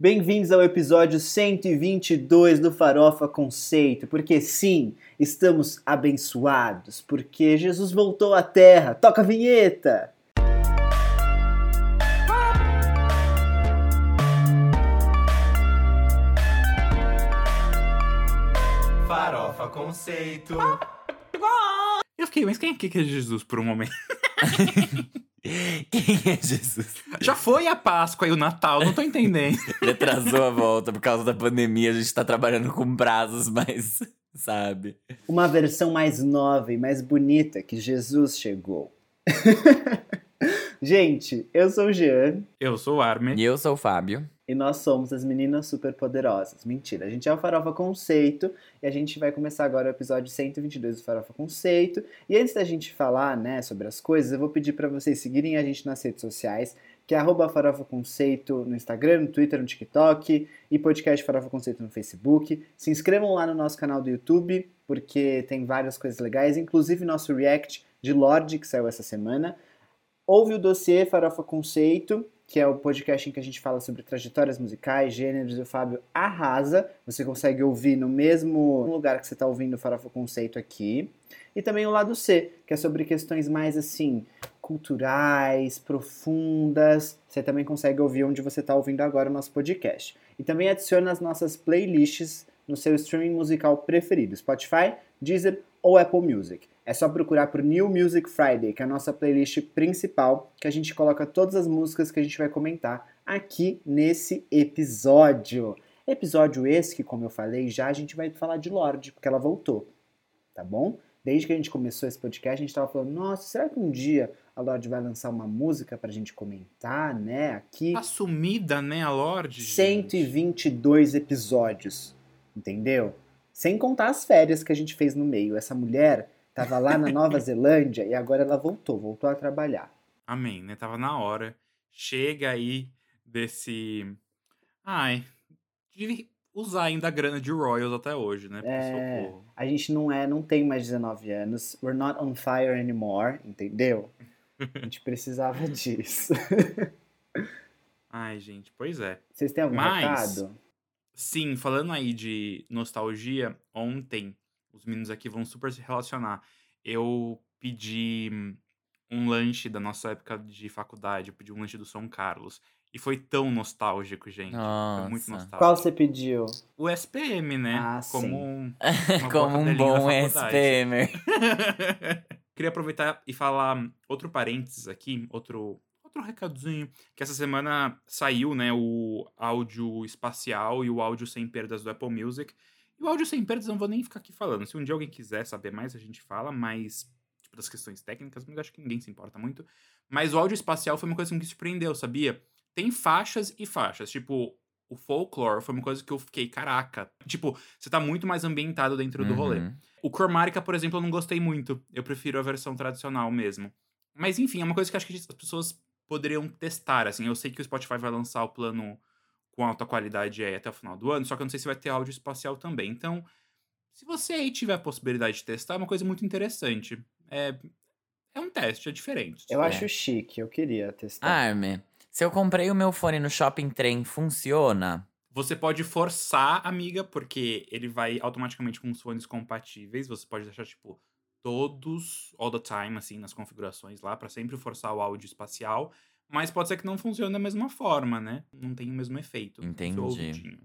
Bem-vindos ao episódio 122 do Farofa Conceito, porque sim, estamos abençoados, porque Jesus voltou à Terra. Toca a vinheta! Farofa Conceito. Eu fiquei, mas quem é que é Jesus por um momento? Quem é Jesus? Já foi a Páscoa e o Natal, não tô entendendo. Ele atrasou a volta por causa da pandemia, a gente tá trabalhando com prazos, mas sabe. Uma versão mais nova e mais bonita que Jesus chegou. Gente, eu sou o Jean Eu sou o Armin. E eu sou o Fábio. e nós somos as meninas superpoderosas. Mentira, a gente é o Farofa Conceito e a gente vai começar agora o episódio 122 do Farofa Conceito. E antes da gente falar, né, sobre as coisas, eu vou pedir para vocês seguirem a gente nas redes sociais, que é arroba Farofa Conceito no Instagram, no Twitter, no TikTok e podcast Farofa Conceito no Facebook. Se inscrevam lá no nosso canal do YouTube, porque tem várias coisas legais, inclusive nosso react de Lorde, que saiu essa semana. Ouve o dossiê Farofa Conceito, que é o podcast em que a gente fala sobre trajetórias musicais, gêneros, e o Fábio arrasa. Você consegue ouvir no mesmo lugar que você está ouvindo o Farofa Conceito aqui. E também o lado C, que é sobre questões mais assim, culturais, profundas. Você também consegue ouvir onde você está ouvindo agora o nosso podcast. E também adicione as nossas playlists no seu streaming musical preferido, Spotify, Deezer ou Apple Music. É só procurar por New Music Friday, que é a nossa playlist principal, que a gente coloca todas as músicas que a gente vai comentar aqui nesse episódio. Episódio esse que, como eu falei, já a gente vai falar de Lorde, porque ela voltou, tá bom? Desde que a gente começou esse podcast, a gente tava falando, nossa, será que um dia a Lorde vai lançar uma música pra gente comentar, né, aqui? Tá sumida, né, a Lorde? gente? 122 episódios, entendeu? Sem contar as férias que a gente fez no meio. Essa mulher tava lá na Nova Zelândia e agora ela voltou, voltou a trabalhar. Amém, né? Tava na hora. Chega aí desse. Ai. De usar ainda a grana de Royals até hoje, né? Porque É, socorro. a gente não é, não tem mais 19 anos. We're not on fire anymore, entendeu? A gente precisava disso. Ai, gente, pois é. Vocês têm algum Mas- recado? Sim, falando aí de nostalgia, ontem, os meninos aqui vão super se relacionar. Eu pedi um lanche da nossa época de faculdade, eu pedi um lanche do São Carlos. E foi tão nostálgico, gente. Foi muito Nossa. nostálgico. Qual você pediu? O SPM, né? Ah, Como sim. um, Como um bom. SPMer. Queria aproveitar e falar outro parênteses aqui, outro, outro recadinho, que essa semana saiu, né, o áudio espacial e o áudio sem perdas do Apple Music. E o áudio sem perdas eu não vou nem ficar aqui falando. Se um dia alguém quiser saber mais, a gente fala, mas tipo das questões técnicas, mas acho que ninguém se importa muito. Mas o áudio espacial foi uma coisa que me surpreendeu, sabia? Tem faixas e faixas, tipo, o folklore foi uma coisa que eu fiquei, caraca. Tipo, você tá muito mais ambientado dentro do rolê. Uhum. O Chromatica, por exemplo, eu não gostei muito. Eu prefiro a versão tradicional mesmo. Mas enfim, é uma coisa que eu acho que as pessoas poderiam testar, assim. Eu sei que o Spotify vai lançar o plano com alta qualidade aí até o final do ano, só que eu não sei se vai ter áudio espacial também. Então, se você aí tiver a possibilidade de testar, é uma coisa muito interessante. É, é um teste, é diferente. Eu É. acho chique, eu queria testar. Arme, se eu comprei o meu fone no shopping trem, funciona? Você pode forçar, amiga, porque ele vai automaticamente com os fones compatíveis. Você pode deixar, tipo, todos, all the time, assim, nas configurações lá, pra sempre forçar o áudio espacial. Mas pode ser que não funcione da mesma forma, né? Não tem o mesmo efeito. Entendi.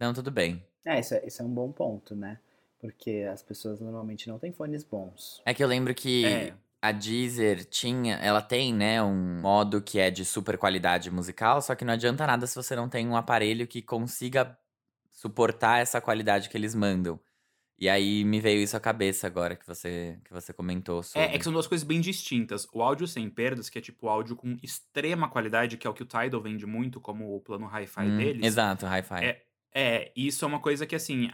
Não, tudo bem. É, isso é, isso é um bom ponto, né? Porque as pessoas normalmente não têm fones bons. É que eu lembro que É. a Deezer tinha, ela tem, né, um modo que é de super qualidade musical, só que não adianta nada se você não tem um aparelho que consiga suportar essa qualidade que eles mandam. E aí me veio isso à cabeça agora que você que você comentou sobre. É, é que são duas coisas bem distintas. O áudio sem perdas, que é tipo áudio com extrema qualidade, que é o que o Tidal vende muito, como o plano Hi-Fi Hum, deles. Exato, hi-fi. É, É, isso é uma coisa que, assim,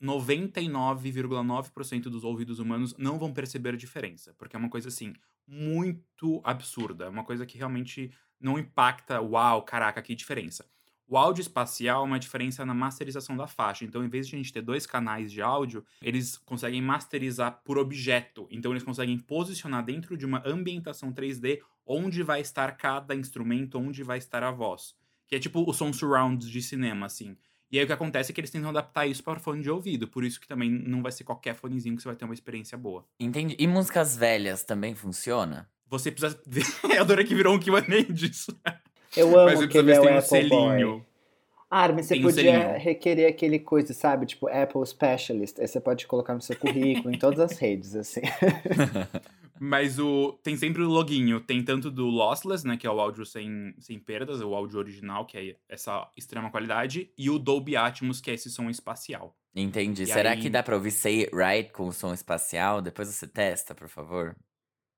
99,9% dos ouvidos humanos não vão perceber a diferença. Porque é uma coisa, assim, muito absurda. É uma coisa que realmente não impacta, uau, caraca, que diferença. O áudio espacial é uma diferença na masterização da faixa. Então, em vez de a gente ter dois canais de áudio, eles conseguem masterizar por objeto. Então, eles conseguem posicionar dentro de uma ambientação 3D onde vai estar cada instrumento, onde vai estar a voz. Que é tipo o som surround de cinema, assim. E aí o que acontece é que eles tentam adaptar isso para fone de ouvido. Por isso que também não vai ser qualquer fonezinho que você vai ter uma experiência boa. Entendi. E músicas velhas também funciona? Você precisa. Eu adorei que virou um QA disso. Eu Mas amo você que ele é o tem um Apple Boy. selinho. Ah, mas você Tem um podia selinho. requerer aquele coisa, sabe? Tipo, Apple Specialist. Aí você pode colocar no seu currículo, em todas as redes, assim. Mas o tem sempre o loginho. Tem tanto do Lossless, né? Que é o áudio sem, sem perdas, o áudio original, que é essa extrema qualidade. E o Dolby Atmos, que é esse som espacial. Entendi. E Será aí- que dá pra ouvir Say It Right com o som espacial? Depois você testa, por favor.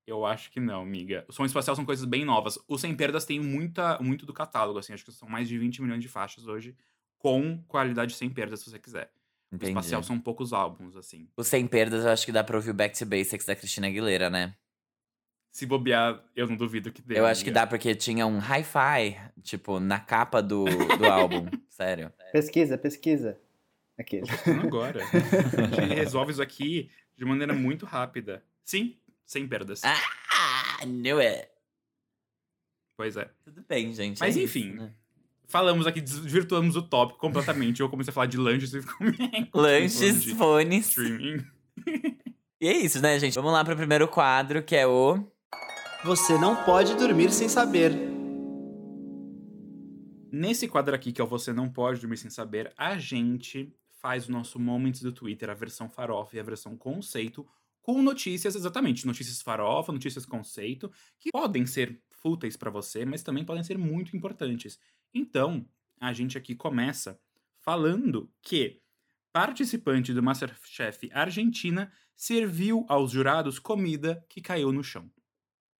Eu acho que não, amiga. O som espacial são coisas bem novas. O Sem Perdas tem muita, muito do catálogo, assim. Acho que são mais de 20 milhões de faixas hoje. Com qualidade sem perdas, se você quiser. O Entendi. espacial são poucos álbuns, assim. O Sem Perdas eu acho que dá pra ouvir o Back to Basics da Cristina Aguilera, né? Se bobear, eu não duvido que dê. eu acho que dá porque tinha um hi-fi, tipo, na capa do, do álbum. Sério. Pesquisa, pesquisa. Aquele. Pesquisando agora. A gente resolve isso aqui de maneira muito rápida. Sim, sem perdas. Ah, knew it. Pois é. Tudo bem, gente. Mas é enfim. isso, né? Falamos aqui, desvirtuamos o tópico completamente. Eu comecei a falar de lanches e ficou Lanches, fones. streaming. E é isso, né, gente? Vamos lá pro primeiro quadro, que é o. Você não pode dormir sem saber. Nesse quadro aqui, que é o Você Não Pode Dormir Sem Saber, a gente faz o nosso Moments do Twitter, a versão farofa e a versão conceito, com notícias, exatamente, notícias farofa, notícias conceito, que podem ser fúteis pra você, mas também podem ser muito importantes. Então, a gente aqui começa falando que participante do Masterchef Argentina serviu aos jurados comida que caiu no chão.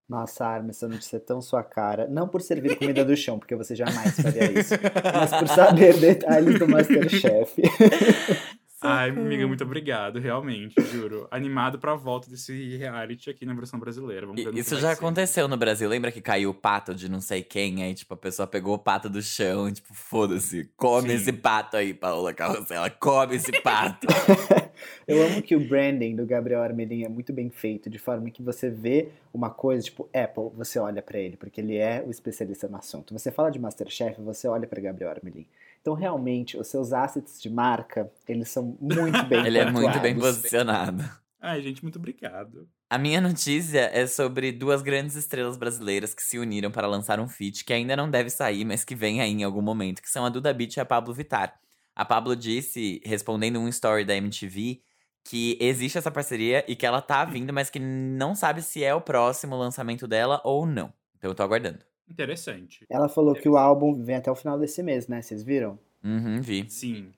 Nossa, Arma, essa notícia é tão sua cara. Não por servir comida do chão, porque você jamais faria isso. Mas por saber detalhes do Masterchef. Ai, amiga, muito obrigado, realmente, juro. Animado pra volta desse reality aqui na versão brasileira. Vamos ver E- Isso já ser. aconteceu no Brasil. Lembra que caiu o pato de não sei quem? Aí, tipo, a pessoa pegou o pato do chão e, tipo, foda-se. Come Sim. esse pato aí, Paola Carrossela. Come esse pato. Eu amo que o branding do Gabriel Armelin é muito bem feito, de forma que você vê uma coisa, tipo Apple, você olha pra ele, porque ele é o especialista no assunto. Você fala de Masterchef, você olha pra Gabriel Armelin. Então, realmente, os seus assets de marca, eles são muito bem Ele é muito bem posicionado. Ai, gente, muito obrigado. A minha notícia é sobre duas grandes estrelas brasileiras que se uniram para lançar um feat que ainda não deve sair, mas que vem aí em algum momento, que são a Duda Beat e a Pablo Vittar. A Pablo disse, respondendo um story da MTV, que existe essa parceria e que ela tá vindo, mas que não sabe se é o próximo lançamento dela ou não. Então eu tô aguardando. Interessante. Ela falou que o álbum vem até o final desse mês, né? Vocês viram? Uhum, vi. Sim.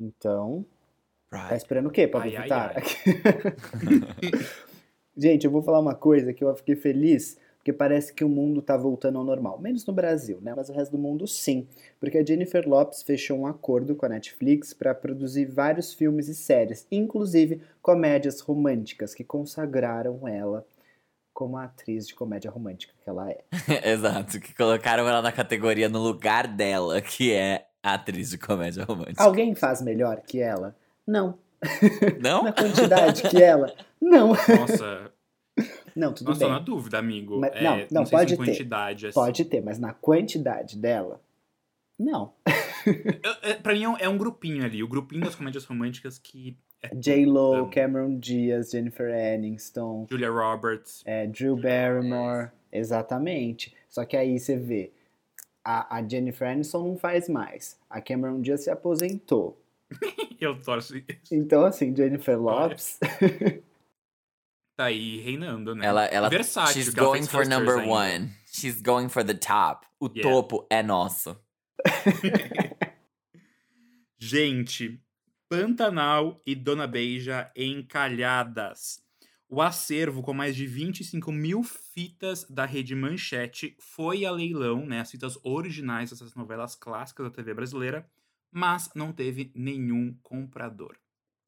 Então, tá Right. esperando o quê, Vittar? ai. Gente, eu vou falar uma coisa que eu fiquei feliz, porque parece que o mundo tá voltando ao normal. Menos no Brasil, né? Mas o resto do mundo sim. Porque a Jennifer Lopes fechou um acordo com a Netflix para produzir vários filmes e séries, inclusive comédias românticas, que consagraram ela como a atriz de comédia romântica que ela é. Exato, que colocaram ela na categoria no lugar dela, que é atriz de comédia romântica. Alguém faz melhor que ela? Não. Não? Na quantidade que ela? Não. Nossa, Não, tudo nossa, tô bem. na dúvida, amigo. Mas- É, não, não, sei pode ter. quantidade, assim. Pode ter, mas na quantidade dela, não. Eu- é, Pra mim é um, é um grupinho ali, o grupinho das comédias românticas que é J-Lo. Cameron Diaz, Jennifer Aniston, Julia Roberts. é, Drew Barrymore, exatamente. Só que aí você vê, a, a Jennifer Aniston não faz mais, a Cameron Diaz se aposentou. Eu torço. Então, assim, Jennifer Lopes, Tá aí reinando, né? Ela, ela, Versátil, she's going for number ainda. one. She's going for the top. O Yeah. topo é nosso. Gente, Pantanal e Dona Beija encalhadas. O acervo com mais de 25 mil fitas da rede Manchete foi a leilão, né? As fitas originais dessas novelas clássicas da TV brasileira, mas não teve nenhum comprador.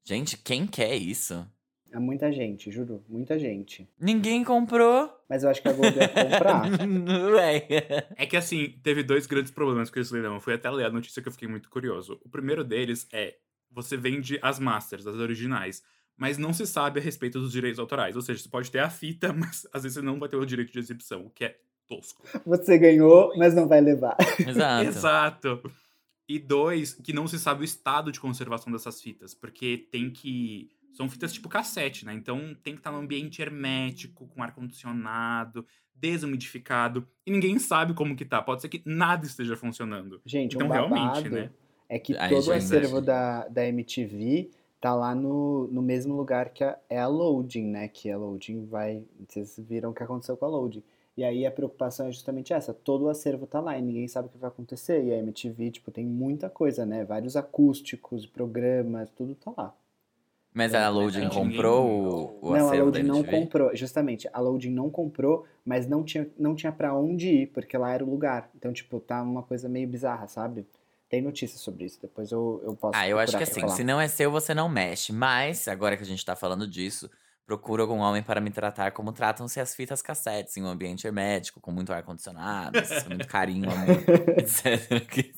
Gente, quem quer isso? é muita gente, juro, muita gente. Ninguém comprou. Mas eu acho que a Globo ia comprar. É que assim, teve dois grandes problemas com esse leilão. Eu fui até ler a notícia que eu fiquei muito curioso. O primeiro deles é: você vende as masters, as originais, mas não se sabe a respeito dos direitos autorais. Ou seja, você pode ter a fita, mas às vezes você não vai ter o direito de exibição, o que é tosco. Você ganhou, mas não vai levar. Exato. Exato. E dois, que não se sabe o estado de conservação dessas fitas, porque tem que. São fitas tipo cassete, né? Então tem que estar num ambiente hermético, com ar-condicionado, desumidificado. E ninguém sabe como que tá. Pode ser que nada esteja funcionando. Gente, Então, um babado realmente, né? É que Aí todo o acervo da, da MTV tá lá no, no mesmo lugar que a, é a Loading, né? Que a Loading vai... Vocês viram o que aconteceu com a Loading. E aí a preocupação é justamente essa. Todo o acervo tá lá e ninguém sabe o que vai acontecer. E a MTV, tipo, tem muita coisa, né? Vários acústicos, programas, tudo tá lá. Mas a Loading Ninguém- comprou o, o não, a acervo da Loading não comprou. Justamente, a Loading não comprou, mas não tinha, não tinha pra onde ir, porque lá era o lugar. Então, tipo, tá uma coisa meio bizarra, sabe? Tem notícia sobre isso, depois eu, eu posso Ah, eu acho que assim, falar. se não é seu, você não mexe. Mas, agora que a gente tá falando disso, procura algum homem para me tratar como tratam-se as fitas cassetes, em um ambiente hermético, com muito ar-condicionado, muito carinho, amor, etc.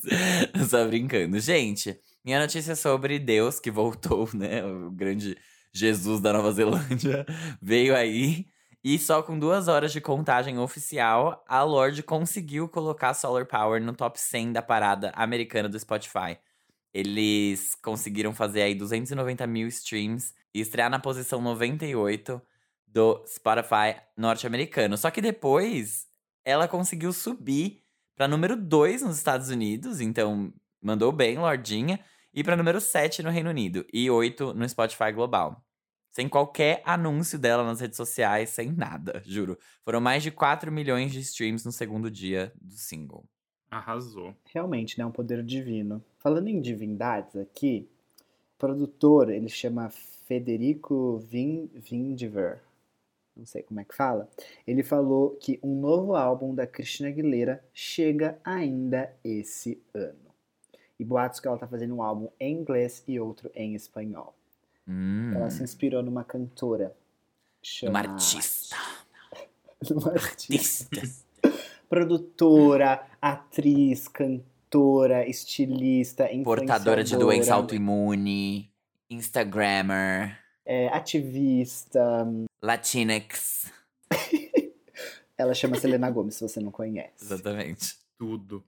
Só brincando. Gente, minha notícia é sobre Deus, que voltou, né? O grande Jesus da Nova Zelândia veio aí. E só com duas horas de contagem oficial, a Lorde conseguiu colocar Solar Power no top 100 da parada americana do Spotify. Eles conseguiram fazer aí 290 mil streams e estrear na posição 98 do Spotify norte-americano. Só que depois ela conseguiu subir para número 2 nos Estados Unidos, então mandou bem, Lordinha, e para número 7 no Reino Unido e 8 no Spotify global. Sem qualquer anúncio dela nas redes sociais, sem nada, juro. Foram mais de 4 milhões de streams no segundo dia do single. Arrasou. Realmente, né? Um poder divino. Falando em divindades aqui, o produtor, ele chama Federico Vin, Vindiver. Não sei como é que fala. Ele falou que um novo álbum da Christina Aguilera chega ainda esse ano. E boatos que ela tá fazendo um álbum em inglês e outro em espanhol. Hum, Ela se inspirou numa cantora. uma Chama... artista. Numa artista. Produtora, atriz, cantora, estilista, Portadora de doença autoimune. Instagrammer. é, ativista. Latinx. Ela chama Selena Gomez, se você não conhece. Exatamente. Tudo.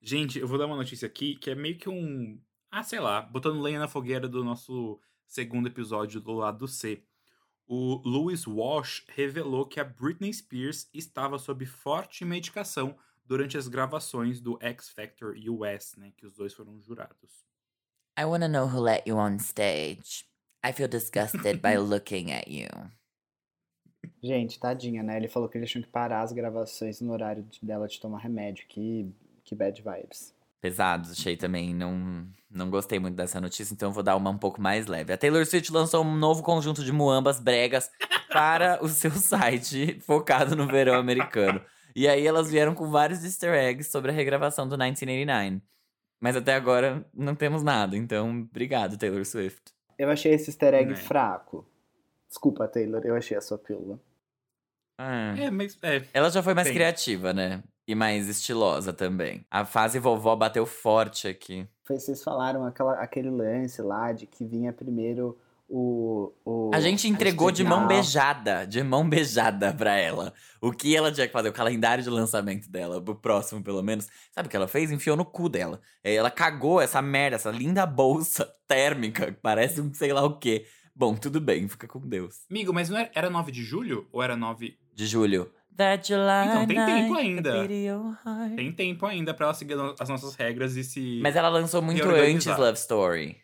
Gente, eu vou dar uma notícia aqui que é meio que um. Ah, sei lá, botando lenha na fogueira do nosso segundo episódio do lado C. O Louis Walsh revelou que a Britney Spears estava sob forte medicação durante as gravações do X Factor US, né? Que os dois foram jurados. I wanna know who let you on stage. I feel disgusted by looking at you. Gente, tadinha, né? Ele falou que eles tinham que parar as gravações no horário de- dela de tomar remédio. Que, que bad vibes. Pesados, achei também. Não, não gostei muito dessa notícia, então vou dar uma um pouco mais leve. A Taylor Swift lançou um novo conjunto de muambas bregas para o seu site focado no verão americano. E aí elas vieram com vários easter eggs sobre a regravação do 1989. Mas até agora não temos nada, então obrigado, Taylor Swift. Eu achei esse easter egg Né. fraco. Desculpa, Taylor, eu achei a sua pílula. Ah. É, mas é. Ela já foi mais Bem. criativa, né? E mais estilosa também. A fase vovó bateu forte aqui. Foi, vocês falaram aquela, aquele lance lá de que vinha primeiro o. o A gente entregou de mão Stick Now. beijada, de mão beijada pra ela. O que ela tinha que fazer, o calendário de lançamento dela, pro próximo pelo menos. Sabe o que ela fez? Enfiou no cu dela. Ela cagou essa merda, essa linda bolsa térmica, que parece um sei lá o quê. Bom, tudo bem, fica com Deus. Amigo, mas não era, era 9 de julho? Ou era 9. De julho. That July Então, tem tempo night, ainda. Tem tempo ainda pra ela seguir as nossas regras e se. Mas ela lançou muito antes. Love Story.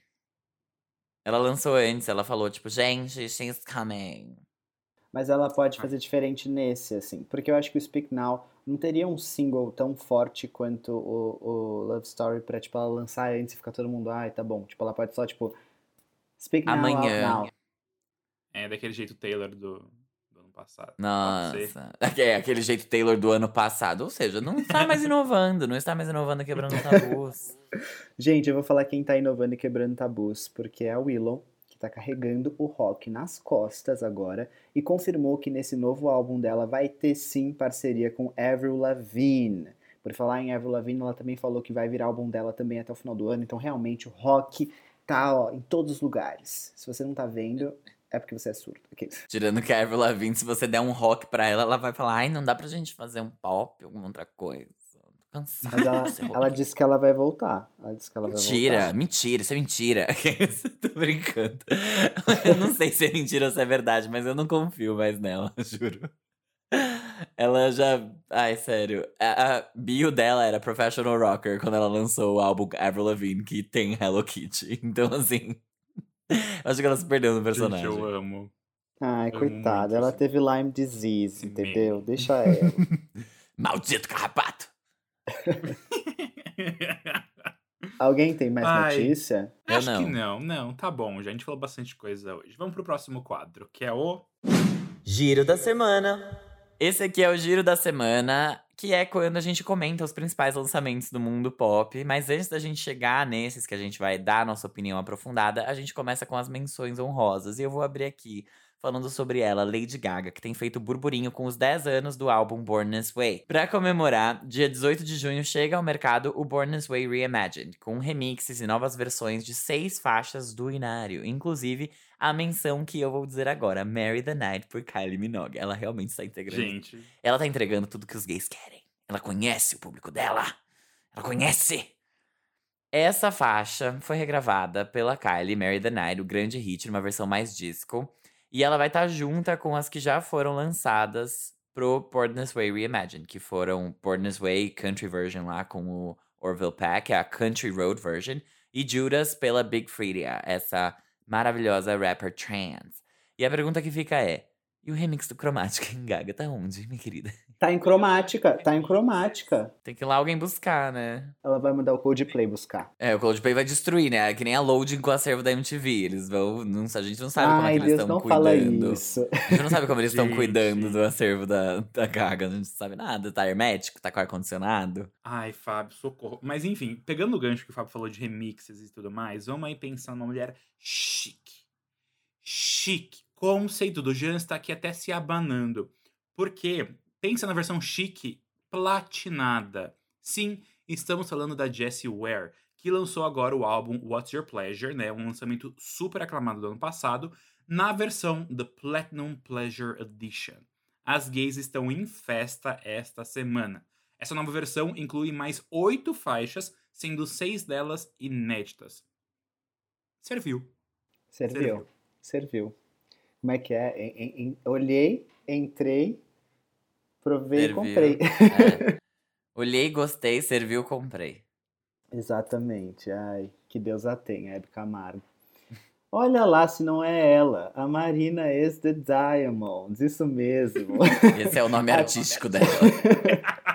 Ela lançou antes, ela falou, tipo, gente, she's coming. Mas ela pode fazer diferente nesse, assim. Porque eu acho que o Speak Now não teria um single tão forte quanto o, o Love Story pra, tipo, ela lançar antes e ficar todo mundo, ai, tá bom. Tipo, ela pode só, tipo, Speak Now, Amanhã. now. É daquele jeito Taylor do, passado. Nossa. É aquele jeito Taylor do ano passado. Ou seja, não está mais inovando, não está mais inovando quebrando tabus. Gente, eu vou falar quem tá inovando e quebrando tabus, porque é a Willow, que tá carregando o rock nas costas agora, e confirmou que nesse novo álbum dela vai ter sim parceria com Avril Lavigne. Por falar em Avril Lavigne, ela também falou que vai virar álbum dela também até o final do ano, então realmente o rock tá ó, em todos os lugares. Se você não tá vendo, É porque você é surdo. Okay. Tirando que a Avril Lavigne, se você der um rock pra ela, ela vai falar, ai, não dá pra gente fazer um pop, alguma outra coisa. Tô cansada Mas ela, ela disse que ela vai voltar. Ela disse que ela Mentira, vai voltar. mentira, isso é mentira. Tô brincando. Eu não sei se é mentira ou se é verdade, mas eu não confio mais nela, juro. Ela já. Ai, sério. A, a bio dela era Professional Rocker quando ela lançou o álbum Avril Lavigne, que tem Hello Kitty. Então, assim. Acho que ela se perdeu no personagem. Gente, eu amo. Ai, coitada. Ela teve Lyme disease, entendeu? Deixa ela. Maldito carrapato! Alguém tem mais Ai. notícia? Eu Acho não. que não, não, tá bom. Já a gente falou bastante coisa hoje. Vamos pro próximo quadro, que é o. Giro da semana. Esse aqui é o Giro da Semana, que é quando a gente comenta os principais lançamentos do mundo pop. Mas antes da gente chegar nesses que a gente vai dar nossa opinião aprofundada, a gente começa com as menções honrosas. E eu vou abrir aqui falando sobre ela, Lady Gaga, que tem feito burburinho com os 10 anos do álbum Born This Way. Pra comemorar, dia 18 de junho chega ao mercado o Born This Way Reimagined, com remixes e novas versões de seis faixas do Inário, inclusive a menção que eu vou dizer agora, Marry the Night por Kylie Minogue. Ela realmente está integrando. Gente, Ela tá entregando tudo que os gays querem. Ela conhece o público dela. Ela conhece. Essa faixa foi regravada pela Kylie, Marry the Night, o grande hit, numa versão mais disco. E ela vai estar junta com as que já foram lançadas pro This Way Reimagined, que foram This Way Country Version lá com o Orville Peck, a Country Road Version, e Judas pela Big Freedia, essa maravilhosa rapper trans. E a pergunta que fica é: e o remix do Chromatica em Gaga tá onde, minha querida? Tá em cromática, tá em cromática. Tem que ir lá alguém buscar, né? Ela vai mandar o Coldplay buscar. É, o Coldplay vai destruir, né? Que nem a loading com o acervo da MTV. Eles vão. Não, a gente não sabe como é Ai, que eles Deus, estão não fala cuidando. isso. A gente não sabe como eles estão cuidando do acervo da, da Gaga. A gente não sabe nada. Tá hermético, tá com ar-condicionado. ai, Fábio, socorro. Mas enfim, pegando o gancho que o Fábio falou de remixes e tudo mais, vamos aí pensar numa mulher chique. Chique. Conceito do Jean está aqui até se abanando. Porque pensa na versão chique platinada. Sim, estamos falando da Jessie Ware, que lançou agora o álbum What's Your Pleasure, né? Um lançamento super aclamado do ano passado, na versão The Platinum Pleasure Edition. As gays estão em festa esta semana. Essa nova versão inclui mais oito faixas, sendo seis delas inéditas. Serviu. Serviu. Serviu. Como é que é? Olhei, entrei, provei Serviu. e comprei. É. Olhei, gostei, serviu, comprei. Exatamente. Ai, que Deus a tenha, Hebe Camargo. Olha lá se não é ela, a Marina is the Diamonds, isso mesmo. Esse é o nome artístico dela.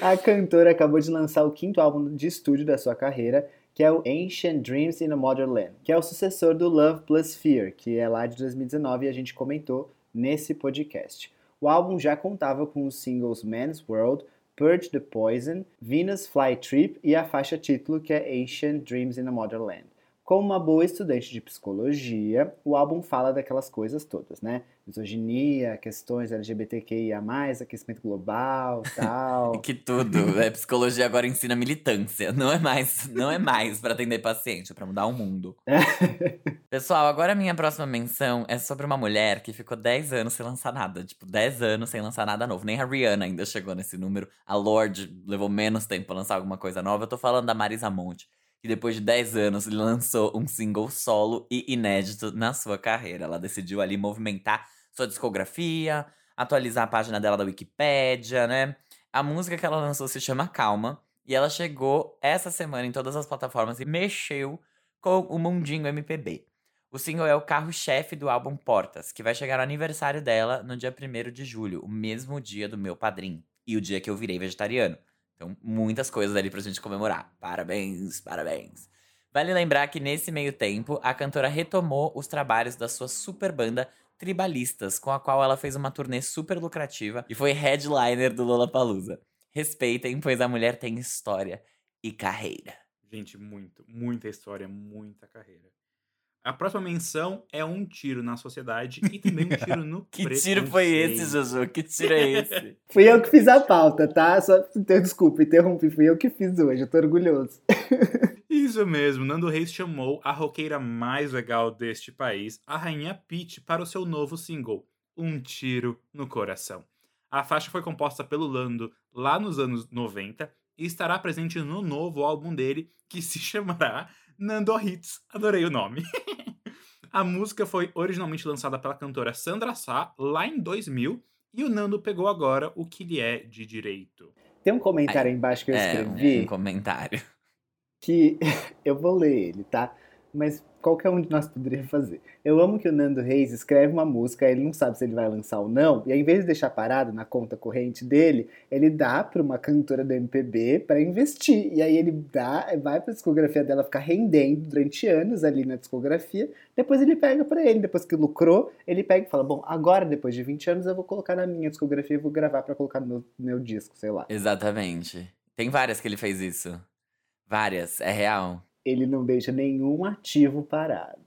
A cantora acabou de lançar o quinto álbum de estúdio da sua carreira, que é o Ancient Dreams in a Modern Land, que é o sucessor do Love Plus Fear, que é lá de 2019 e a gente comentou nesse podcast. O álbum já contava com os singles Man's World, Purge the Poison, Venus Fly Trip e a faixa título que é Ancient Dreams in a Modern Land. Como uma boa estudante de psicologia, o álbum fala daquelas coisas todas, né? Misoginia, questões LGBTQIA+, aquecimento global, tal. Que tudo. É, psicologia agora ensina militância. Não é mais, não é mais para atender paciente, é pra mudar o mundo. Pessoal, agora a minha próxima menção é sobre uma mulher que ficou 10 anos sem lançar nada. Tipo, 10 anos sem lançar nada novo. Nem a Rihanna ainda chegou nesse número. A Lorde levou menos tempo pra lançar alguma coisa nova. Eu tô falando da Marisa Monte, que depois de 10 anos lançou um single solo e inédito na sua carreira. Ela decidiu ali movimentar sua discografia, atualizar a página dela da Wikipédia, né? A música que ela lançou se chama Calma. E ela chegou essa semana em todas as plataformas e mexeu com o mundinho MPB. O single é o carro-chefe do álbum Portas, que vai chegar no aniversário dela no dia 1 de julho, o mesmo dia do meu padrinho. E o dia que eu virei vegetariano. Então, muitas coisas ali pra gente comemorar. Parabéns, parabéns. Vale lembrar que nesse meio tempo, a cantora retomou os trabalhos da sua super banda Tribalistas, com a qual ela fez uma turnê super lucrativa e foi headliner do Lollapalooza. Respeitem, pois a mulher tem história e carreira. Gente, muito, muita história, muita carreira. A próxima menção é um tiro na sociedade e também um tiro no Que tiro foi esse. Jojo? Que tiro é esse? Fui eu que fiz a pauta, tá? Só então, desculpa, interrompi, fui eu que fiz hoje, eu tô orgulhoso. Isso mesmo, Nando Reis chamou a roqueira mais legal deste país, a rainha Peach, para o seu novo single, Um Tiro no Coração. A faixa foi composta pelo Lando lá nos anos 90 e estará presente no novo álbum dele, que se chamará Nando Hits. Adorei o nome. a música foi originalmente lançada pela cantora Sandra Sá lá em 2000 e o Nando pegou agora o que lhe é de direito. Tem um comentário aí embaixo que eu É, escrevi um comentário. que eu vou ler ele, tá? Mas qualquer um de nós poderia fazer. Eu amo que o Nando Reis escreve uma música, ele não sabe se ele vai lançar ou não, e ao invés de deixar parado na conta corrente dele, ele dá para uma cantora do MPB para investir. E aí ele dá, vai para a discografia dela ficar rendendo durante anos ali na discografia. Depois ele pega para ele, depois que lucrou, ele pega e fala: "Bom, agora depois de 20 anos eu vou colocar na minha discografia e vou gravar para colocar no meu, meu disco, sei lá". Exatamente. Tem várias que ele fez isso. Várias, é real. Ele não deixa nenhum ativo parado.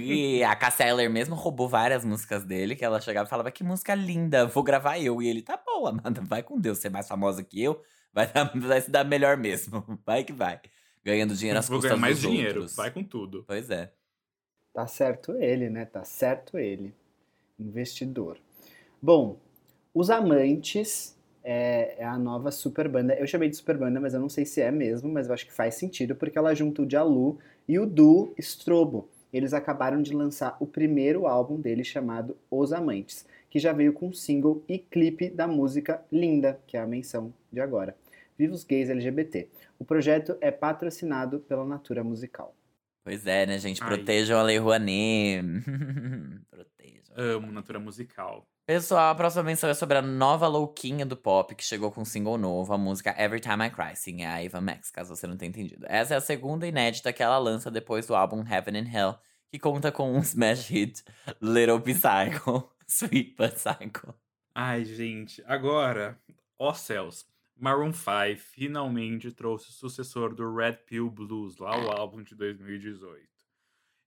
e a Cassia Eller mesmo roubou várias músicas dele, que ela chegava e falava, que música linda, vou gravar eu. E ele, tá bom, Amanda, vai com Deus, você é mais famosa que eu, vai, dar, vai se dar melhor mesmo. Vai que vai. Ganhando dinheiro às Vou custas ganhar mais dos dinheiro, outros. vai com tudo. Pois é. Tá certo ele, né? Tá certo ele. Investidor. Bom, Os Amantes é, é a nova super banda. Eu chamei de super banda, mas eu não sei se é mesmo, mas eu acho que faz sentido, porque ela junta o Jalu e o Du Strobo. Eles acabaram de lançar o primeiro álbum dele chamado Os Amantes, que já veio com single e clipe da música Linda, que é a menção de agora. Viva os gays LGBT. O projeto é patrocinado pela Natura Musical. Pois é, né, gente? Ai. Protejam a Lei Rouanet. Protejam. Amo natura musical. Pessoal, a próxima menção é sobre a nova louquinha do pop que chegou com um single novo, a música Every Time I Cry, sim, é a Ava Max, caso você não tenha entendido. Essa é a segunda inédita que ela lança depois do álbum Heaven and Hell, que conta com um smash hit Little Psycho, Sweet Psycho. Ai, gente, agora, ó céus, Maroon 5 finalmente trouxe o sucessor do Red Pill Blues, lá o álbum de 2018.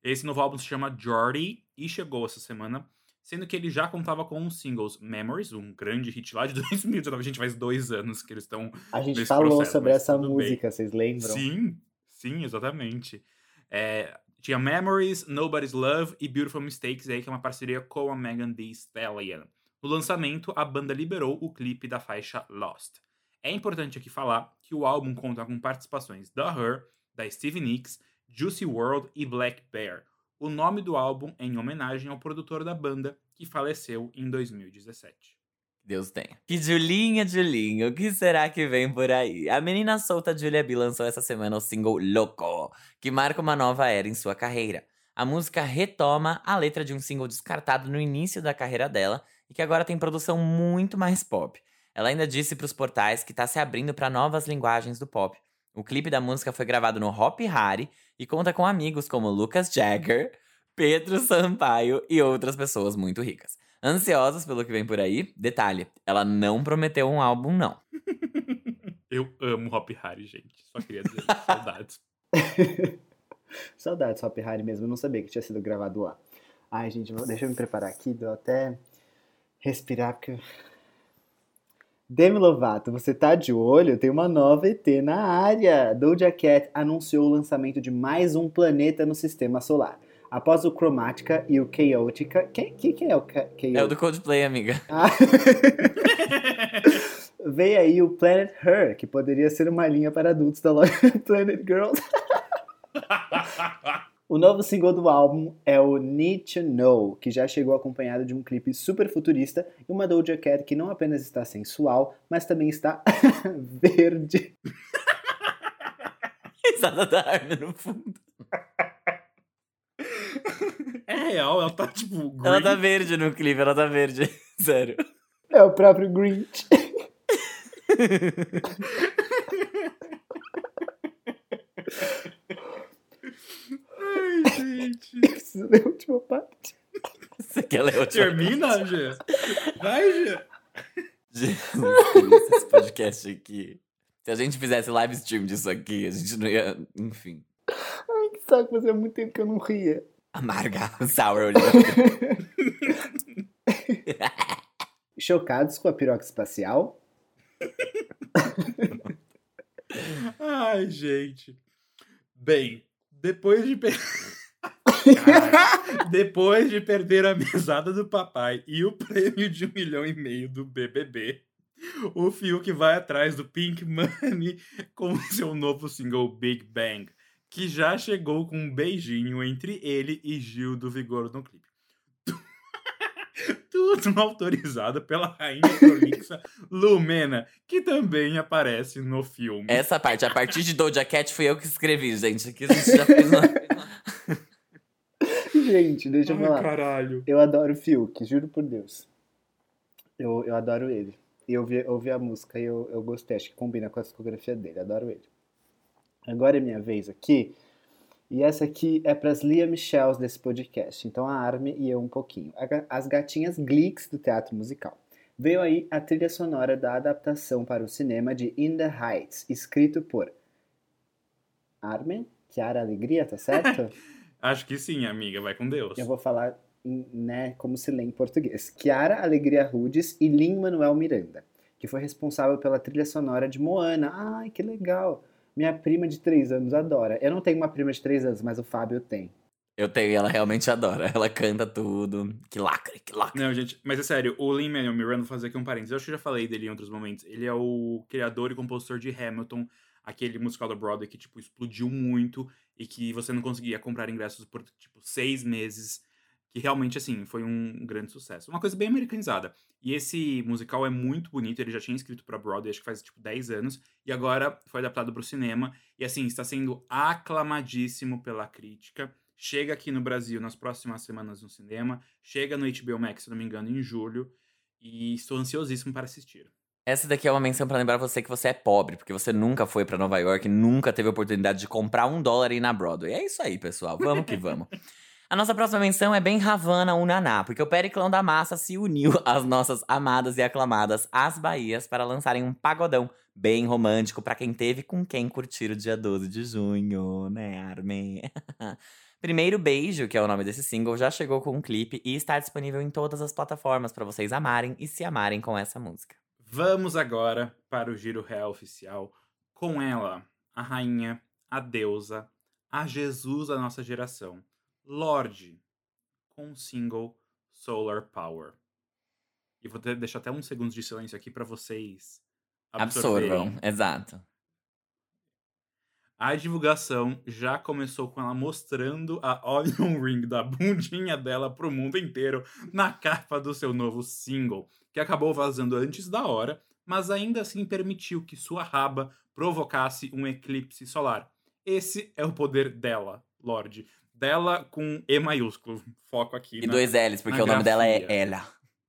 Esse novo álbum se chama Jordy e chegou essa semana, sendo que ele já contava com os singles Memories, um grande hit lá de 2019. Gente, faz dois anos que eles estão A gente falou processo, sobre essa tudo bem. música, vocês lembram? Sim, sim, exatamente. É, tinha Memories, Nobody's Love e Beautiful Mistakes, aí, que é uma parceria com a Megan Thee Stallion. No lançamento, a banda liberou o clipe da faixa Lost. É importante aqui falar que o álbum conta com participações da Her, da Stevie Nicks, Juicy World e Black Bear. O nome do álbum é em homenagem ao produtor da banda, que faleceu em 2017. Deus tenha. Que Julinha, Julinha, o que será que vem por aí? A menina solta Julia B lançou essa semana o single Loco, que marca uma nova era em sua carreira. A música retoma a letra de um single descartado no início da carreira dela e que agora tem produção muito mais pop. Ela ainda disse para os portais que está se abrindo para novas linguagens do pop. O clipe da música foi gravado no Hop Hari e conta com amigos como Lucas Jagger, Pedro Sampaio e outras pessoas muito ricas. Ansiosos pelo que vem por aí? Detalhe, ela não prometeu um álbum, não. Eu amo Hop Hari, gente. Só queria dizer saudades. Saudades, Hop Harry mesmo, eu não sabia que tinha sido gravado lá. Ai, gente, deixa eu me preparar aqui, deu até respirar, porque. Demi Lovato, você tá de olho? Tem uma nova ET na área. Doja Cat anunciou o lançamento de mais um planeta no sistema solar. Após o Chromatica e o Chaotica. Quem, quem, quem é o Cha- Chaotica? É o do Coldplay, amiga. Ah. Veio aí o Planet Her, que poderia ser uma linha para adultos da loja Planet Girls. O novo single do álbum é o Need to Know, que já chegou acompanhado de um clipe super futurista e uma Doja Cat que não apenas está sensual, mas também está verde. Risada da Armin no fundo. É real, ela tá tipo. Green. Ela tá verde no clipe, ela tá verde. Sério. É o próprio Grinch. Ai, gente. Preciso ler a última parte. Você quer ler outra Termina, Gê. Vai, Gê. Jesus Cristo, esse podcast aqui. Se a gente fizesse live stream disso aqui, a gente não ia. Enfim. Ai, que saco, fazia muito tempo que eu não ria. Amarga, sour olhando. Chocados com a piroca espacial? Ai, gente. Bem, depois de. depois de perder a mesada do papai e o prêmio de um milhão e meio do BBB, o Fiuk vai atrás do Pink Money com seu novo single Big Bang, que já chegou com um beijinho entre ele e Gil do Vigor no clipe. Tudo autorizado pela rainha prolixa Lumena, que também aparece no filme. Essa parte, a partir de Doja Cat, fui eu que escrevi, gente. Aqui a gente já fez uma... Gente, deixa eu Ai, falar. caralho. Eu adoro o Fiuk, juro por Deus. Eu, eu adoro ele. E eu ouvi, ouvi a música e eu, eu gostei, acho que combina com a discografia dele, adoro ele. Agora é minha vez aqui. E essa aqui é para as Lia Michels desse podcast. Então a Arme e eu um pouquinho. As gatinhas Gleeks do teatro musical. Veio aí a trilha sonora da adaptação para o cinema de In the Heights, escrito por Arme, Chiara Alegria, tá certo? Acho que sim, amiga. Vai com Deus. Eu vou falar, né, como se lê em português. Chiara Alegria Rudes e Lin-Manuel Miranda, que foi responsável pela trilha sonora de Moana. Ai, que legal! Minha prima de 3 anos adora. Eu não tenho uma prima de 3 anos, mas o Fábio tem. Eu tenho, e ela realmente adora. Ela canta tudo. Que lacre, que lacre. Não, gente, mas é sério, o Lin-Manuel Miranda, vou fazer aqui um parênteses. Eu acho que eu já falei dele em outros momentos. Ele é o criador e compositor de Hamilton, aquele musical da Broadway que, tipo, explodiu muito e que você não conseguia comprar ingressos por, tipo, seis meses. Que realmente, assim, foi um grande sucesso. Uma coisa bem americanizada. E esse musical é muito bonito, ele já tinha escrito pra Broadway, acho que faz, tipo, 10 anos. E agora foi adaptado pro cinema. E, assim, está sendo aclamadíssimo pela crítica. Chega aqui no Brasil nas próximas semanas no cinema. Chega no HBO Max, se não me engano, em julho. E estou ansiosíssimo para assistir. Essa daqui é uma menção pra lembrar você que você é pobre, porque você nunca foi pra Nova York, nunca teve a oportunidade de comprar um dólar e ir na Broadway. É isso aí, pessoal. Vamos que vamos. A nossa próxima menção é bem Havana Unaná, porque o Periclão da Massa se uniu às nossas amadas e aclamadas As Bahias para lançarem um pagodão bem romântico pra quem teve com quem curtir o dia 12 de junho, né, Armin? Primeiro Beijo, que é o nome desse single, já chegou com um clipe e está disponível em todas as plataformas pra vocês amarem e se amarem com essa música. Vamos agora para o Giro Real Oficial com ela, a rainha, a deusa, a Jesus da nossa geração, Lorde, com o single Solar Power. E vou deixar até uns segundos de silêncio aqui para vocês absorverem. Absorvam, exato. A divulgação já começou com ela mostrando a onion ring da bundinha dela pro mundo inteiro na capa do seu novo single, que acabou vazando antes da hora, mas ainda assim permitiu que sua raba provocasse um eclipse solar. Esse é o poder dela, Lorde. Dela com E maiúsculo. Foco aqui. E na- dois L's, porque o nome dela é. Ela.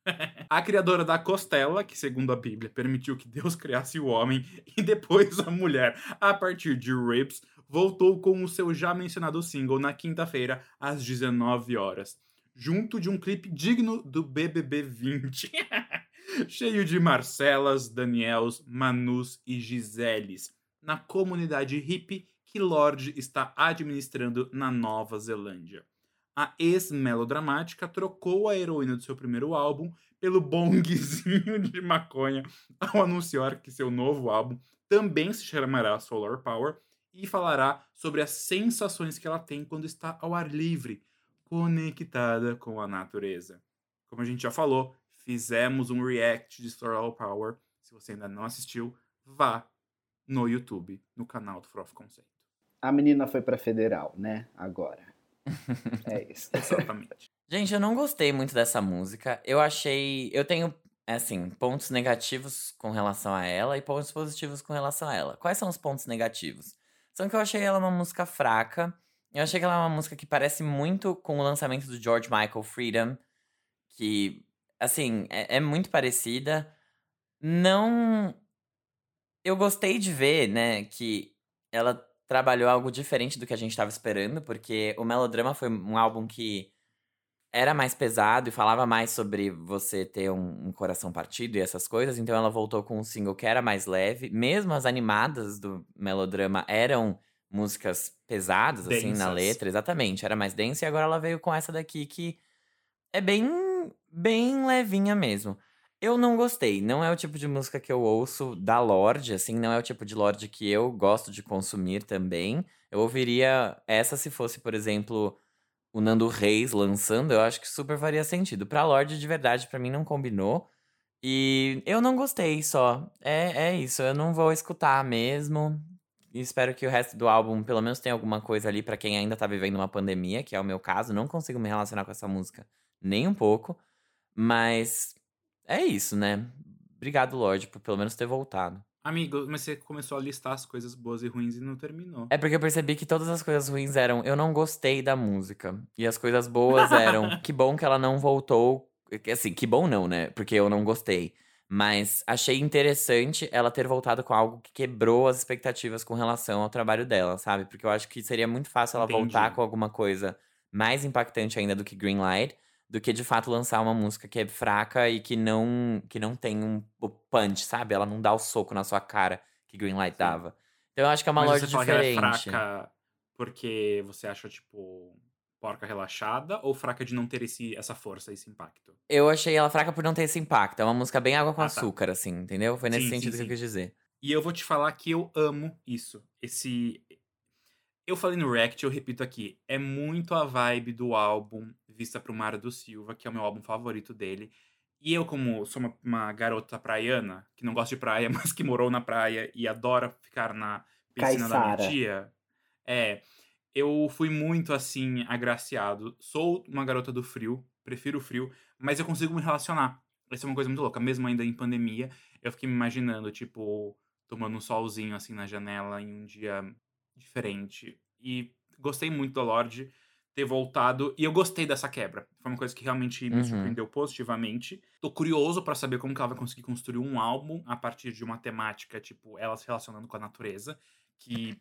a criadora da costela, que segundo a Bíblia permitiu que Deus criasse o homem e depois a mulher a partir de ribs, voltou com o seu já mencionado single na quinta-feira às 19 horas, junto de um clipe digno do BBB 20, cheio de Marcelas, Daniels, Manus e Giseles, na comunidade hippie que Lorde está administrando na Nova Zelândia. A ex-melodramática trocou a heroína do seu primeiro álbum pelo bongzinho de maconha ao anunciar que seu novo álbum também se chamará Solar Power e falará sobre as sensações que ela tem quando está ao ar livre, conectada com a natureza. Como a gente já falou, fizemos um react de Solar Power. Se você ainda não assistiu, vá no YouTube, no canal do Frof Conceito. A menina foi pra federal, né? Agora. É isso. Exatamente. Gente, eu não gostei muito dessa música. Eu achei. Eu tenho, assim, pontos negativos com relação a ela e pontos positivos com relação a ela. Quais são os pontos negativos? São que eu achei ela uma música fraca. Eu achei que ela é uma música que parece muito com o lançamento do George Michael Freedom. Que, assim, é, é muito parecida. Não. Eu gostei de ver, né, que ela trabalhou algo diferente do que a gente estava esperando, porque o Melodrama foi um álbum que era mais pesado e falava mais sobre você ter um, um coração partido e essas coisas, então ela voltou com um single que era mais leve. Mesmo as animadas do Melodrama eram músicas pesadas, assim, na Densas. letra, exatamente, era mais densa, e agora ela veio com essa daqui que é bem, bem levinha mesmo. Eu não gostei. Não é o tipo de música que eu ouço da Lorde, assim, não é o tipo de Lorde que eu gosto de consumir também. Eu ouviria essa se fosse, por exemplo, o Nando Reis lançando, eu acho que super faria sentido. Pra Lorde, de verdade, pra mim não combinou. E eu não gostei só. É, é isso, eu não vou escutar mesmo. E espero que o resto do álbum pelo menos tenha alguma coisa ali pra quem ainda tá vivendo uma pandemia, que é o meu caso. Não consigo me relacionar com essa música nem um pouco. Mas é isso, né? Obrigado, Lorde, por pelo menos ter voltado. Amigo, mas você começou a listar as coisas boas e ruins e não terminou. É porque eu percebi que todas as coisas ruins eram eu não gostei da música. E as coisas boas eram que bom que ela não voltou. Assim, que bom não, né? Porque eu não gostei. Mas achei interessante ela ter voltado com algo que quebrou as expectativas com relação ao trabalho dela, sabe? Porque eu acho que seria muito fácil ela Entendi. voltar com alguma coisa mais impactante ainda do que Greenlight, do que de fato lançar uma música que é fraca e que não que não tem um o punch, sabe? Ela não dá o soco na sua cara que Greenlight Sim. dava. Então eu acho que é uma Mas loja você fala que ela é diferente. fraca porque você acha, tipo, porca relaxada ou fraca de não ter esse, essa força, esse impacto? Eu achei ela fraca por não ter esse impacto. É uma música bem água com Ah, tá. açúcar, assim, entendeu? Foi nesse Sim, sim, sentido que eu sim. quis dizer. E eu vou te falar que eu amo isso. Esse. Eu falei no React, eu repito aqui. É muito a vibe do álbum Vista pro Mar do Silva, que é o meu álbum favorito dele. E eu, como sou uma, uma garota praiana, que não gosta de praia, mas que morou na praia e adora ficar na piscina da minha tia, é. Eu fui muito assim, agraciado. Sou uma garota do frio, prefiro o frio, mas eu consigo me relacionar. Essa é uma coisa muito louca. Mesmo ainda em pandemia, eu fiquei me imaginando, tipo, tomando um solzinho assim na janela em um dia diferente. E gostei muito da Lorde ter voltado. E eu gostei dessa quebra. Foi uma coisa que realmente me Uhum. surpreendeu positivamente. Tô curioso pra saber como que ela vai conseguir construir um álbum a partir de uma temática, tipo, ela se relacionando com a natureza. Que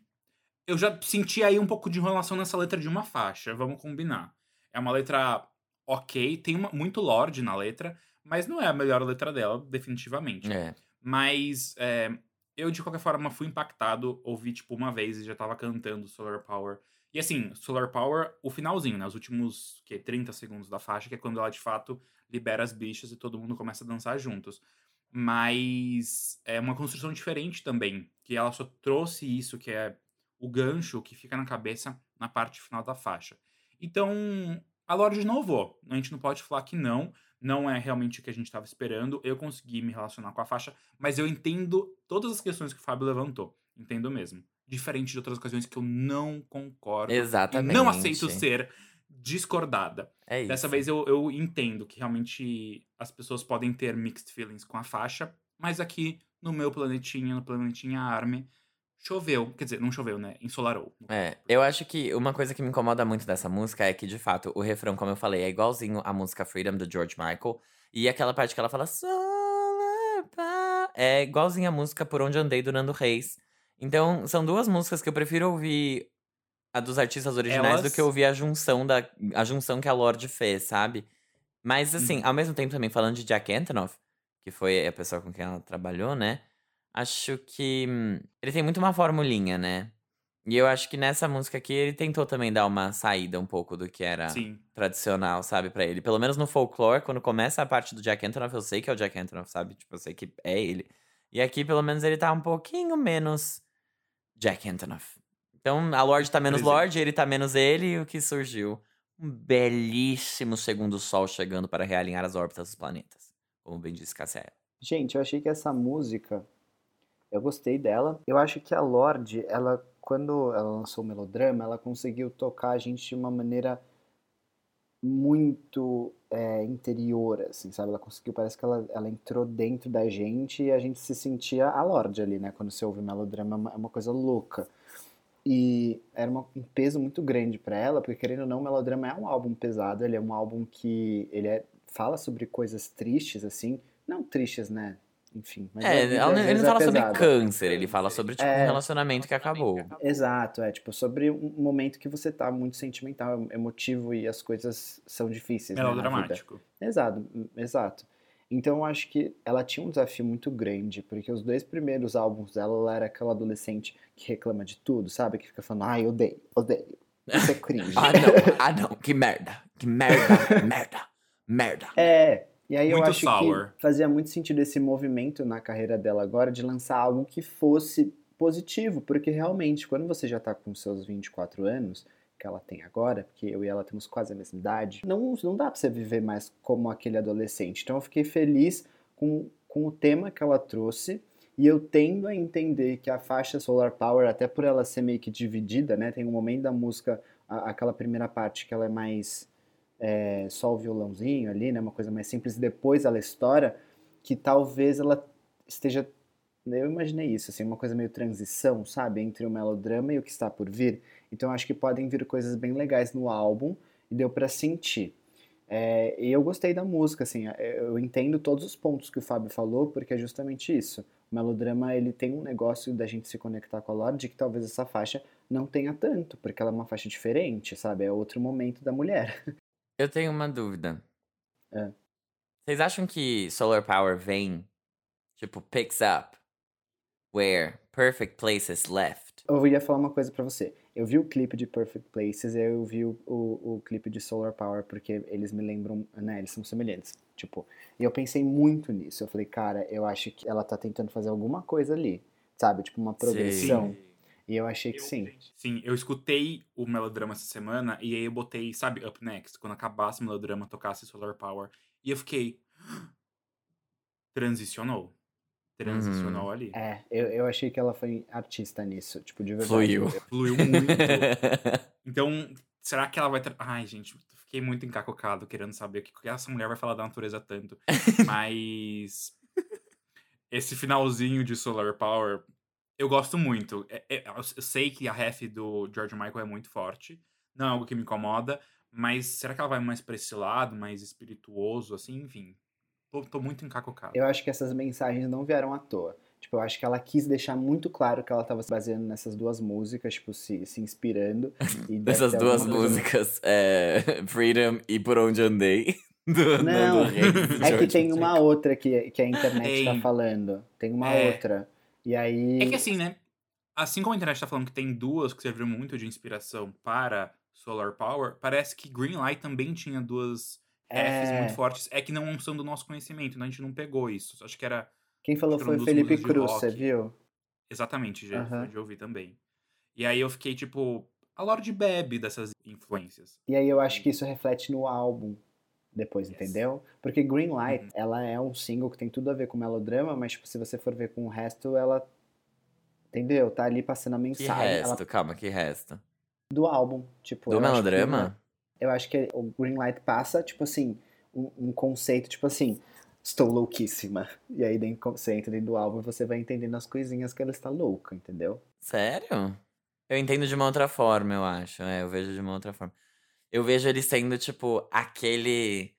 eu já senti aí um pouco de enrolação nessa letra de uma faixa, vamos combinar. É uma letra ok, tem uma- muito Lorde na letra, mas não é a melhor letra dela, definitivamente. É. Mas é, eu, de qualquer forma, fui impactado, ouvi, tipo, uma vez e já tava cantando Solar Power. E assim, Solar Power, o finalzinho, né? Os últimos, que 30 segundos da faixa, que é quando ela, de fato, libera as bichas e todo mundo começa a dançar juntos. Mas é uma construção diferente também, que ela só trouxe isso, que é o gancho que fica na cabeça na parte final da faixa. Então, a Lorde inovou. A gente não pode falar que não. Não é realmente o que a gente estava esperando. Eu consegui me relacionar com a faixa, mas eu entendo todas as questões que o Fábio levantou. Entendo mesmo. Diferente de outras ocasiões que eu não concordo. Exatamente. E não aceito ser discordada. É isso. Dessa vez eu, eu entendo que realmente as pessoas podem ter mixed feelings com a faixa, mas aqui no meu planetinha, no planetinha Army, choveu. Quer dizer, não choveu, né? Ensolarou. É, eu acho que uma coisa que me incomoda muito dessa música é que, de fato, o refrão, como eu falei, é igualzinho à música Freedom do George Michael. E aquela parte que ela fala Solar Power", é igualzinho a música Por Onde Andei do Nando Reis. Então, são duas músicas que eu prefiro ouvir a dos artistas originais do Elas- que ouvir a junção da a junção que a Lorde fez, sabe? Mas assim, Uhum. ao mesmo tempo também falando de Jack Antonoff, que foi a pessoa com quem ela trabalhou, né? Acho que ele tem muito uma formulinha, né? E eu acho que nessa música aqui ele tentou também dar uma saída um pouco do que era Sim. tradicional, sabe, Pra ele. Pelo menos no folclore, quando começa a parte do Jack Antonoff, eu sei que é o Jack Antonoff, sabe? Tipo, eu sei que é ele. E aqui, pelo menos, ele tá um pouquinho menos Jack Antonoff. Então, a Lorde tá menos. Lorde, ele tá menos ele, e o que surgiu? Um belíssimo segundo sol chegando para realinhar as órbitas dos planetas. Como bem disse Cassia. Gente, eu achei que essa música, eu gostei dela. Eu acho que a Lorde, ela, quando ela lançou o melodrama, ela conseguiu tocar a gente de uma maneira muito é, interior, assim, sabe? Ela conseguiu, parece que ela, ela entrou dentro da gente e a gente se sentia a Lorde ali, né? Quando você ouve melodrama, é uma, é uma coisa louca. E era uma- um peso muito grande pra ela, porque querendo ou não, o Melodrama é um álbum pesado, ele é um álbum que ele é, fala sobre coisas tristes, assim, não tristes, né? Enfim, É, não- ele não é fala sobre pesada. câncer, ele fala sobre, tipo, É. um relacionamento que acabou. Exato, é tipo sobre um momento que você tá muito sentimental, emotivo e as coisas são difíceis, né, na vida. Melodramático. Exato, exato. Então eu acho que ela tinha um desafio muito grande, porque os dois primeiros álbuns dela, ela era aquela adolescente que reclama de tudo, sabe? Que fica falando, ai, odeio, odeio. Isso é cringe. Ah, não, ah, não, que merda, que merda, merda, merda. É, E aí eu Muito acho sour. que fazia muito sentido esse movimento na carreira dela agora de lançar algo que fosse positivo, porque realmente, quando você já tá com seus 24 anos, que ela tem agora, porque eu e ela temos quase a mesma idade, não, não dá pra você viver mais como aquele adolescente. Então eu fiquei feliz com, com o tema que ela trouxe. E eu tendo a entender que a faixa Solar Power, até por ela ser meio que dividida, né? Tem um momento da música, a- aquela primeira parte que ela é mais é, só o violãozinho ali, né? Uma coisa mais simples, e depois ela estoura, que talvez ela esteja. Eu imaginei isso, assim, uma coisa meio transição, sabe? Entre o melodrama e o que está por vir. Então acho que podem vir coisas bem legais no álbum e deu pra sentir. É, e eu gostei da música, assim, é, eu entendo todos os pontos que o Fábio falou, porque é justamente isso. O melodrama, ele tem um negócio da gente se conectar com a Lorde que talvez essa faixa não tenha tanto, porque ela é uma faixa diferente, sabe? É outro momento da mulher. Eu tenho uma dúvida. É. Vocês acham que Solar Power vem, tipo, picks up where Perfect Places left? Eu ia falar uma coisa pra você. Eu vi o clipe de Perfect Places e eu vi o, o, o clipe de Solar Power, porque eles me lembram, né? Eles são semelhantes. Tipo, e eu pensei muito nisso. Eu falei, cara, eu acho que ela tá tentando fazer alguma coisa ali, sabe? Tipo, uma progressão. Sim. E eu achei que sim. Sim, eu escutei o melodrama essa semana e aí eu botei, sabe, Up Next, quando acabasse o melodrama, tocasse Solar Power. E eu fiquei. Transicionou. Transicionou ali. É, eu, eu achei que ela foi artista nisso, tipo, de verdade. Fluiu. Fluiu muito. Então, será que ela vai. Tra... Ai, gente, fiquei muito encacocado querendo saber o que que essa mulher vai falar da natureza tanto. Mas. Esse finalzinho de Solar Power, eu gosto muito. É- é- eu sei que a ref do George Michael é muito forte. Não é algo que me incomoda. Mas será que ela vai mais pra esse lado, mais espirituoso, assim? Enfim. Tô, tô muito encacocado. Eu acho que essas mensagens não vieram à toa. Tipo, eu acho que ela quis deixar muito claro que ela tava se baseando nessas duas músicas, tipo, se, se inspirando. E Essas duas músicas, é, Freedom e Por Onde Andei. Do Não, Reis e É que tem uma outra que, que a internet tá Tem. falando. Tem uma É. outra. E aí. É que assim, né? Assim como a internet tá falando que tem duas que serviram muito de inspiração para Solar Power, parece que Greenlight também tinha duas É. muito fortes. É que não são do nosso conhecimento, né? a gente não pegou isso. Acho que era Quem falou foi o Felipe Cruz, você viu? exatamente, já foi de ouvir também. E aí eu fiquei tipo, a Lorde bebe dessas influências. E aí eu acho que isso reflete no álbum depois, entendeu? Porque Greenlight, Uhum. ela é um single que tem tudo a ver com melodrama, mas tipo, se você for ver com o resto, ela. Entendeu? Tá ali passando a Que mensagem ela- resto? Calma, que resto? do álbum. Tipo, Do eu acho que melodrama? eu acho que o Greenlight passa, tipo assim, um, um conceito, tipo assim, estou louquíssima. E aí dentro, você entra dentro do álbum e você vai entendendo as coisinhas que ela está louca, entendeu? Sério? Eu entendo de uma outra forma, eu acho. É, eu vejo de uma outra forma. Eu vejo ele sendo, tipo, aquele.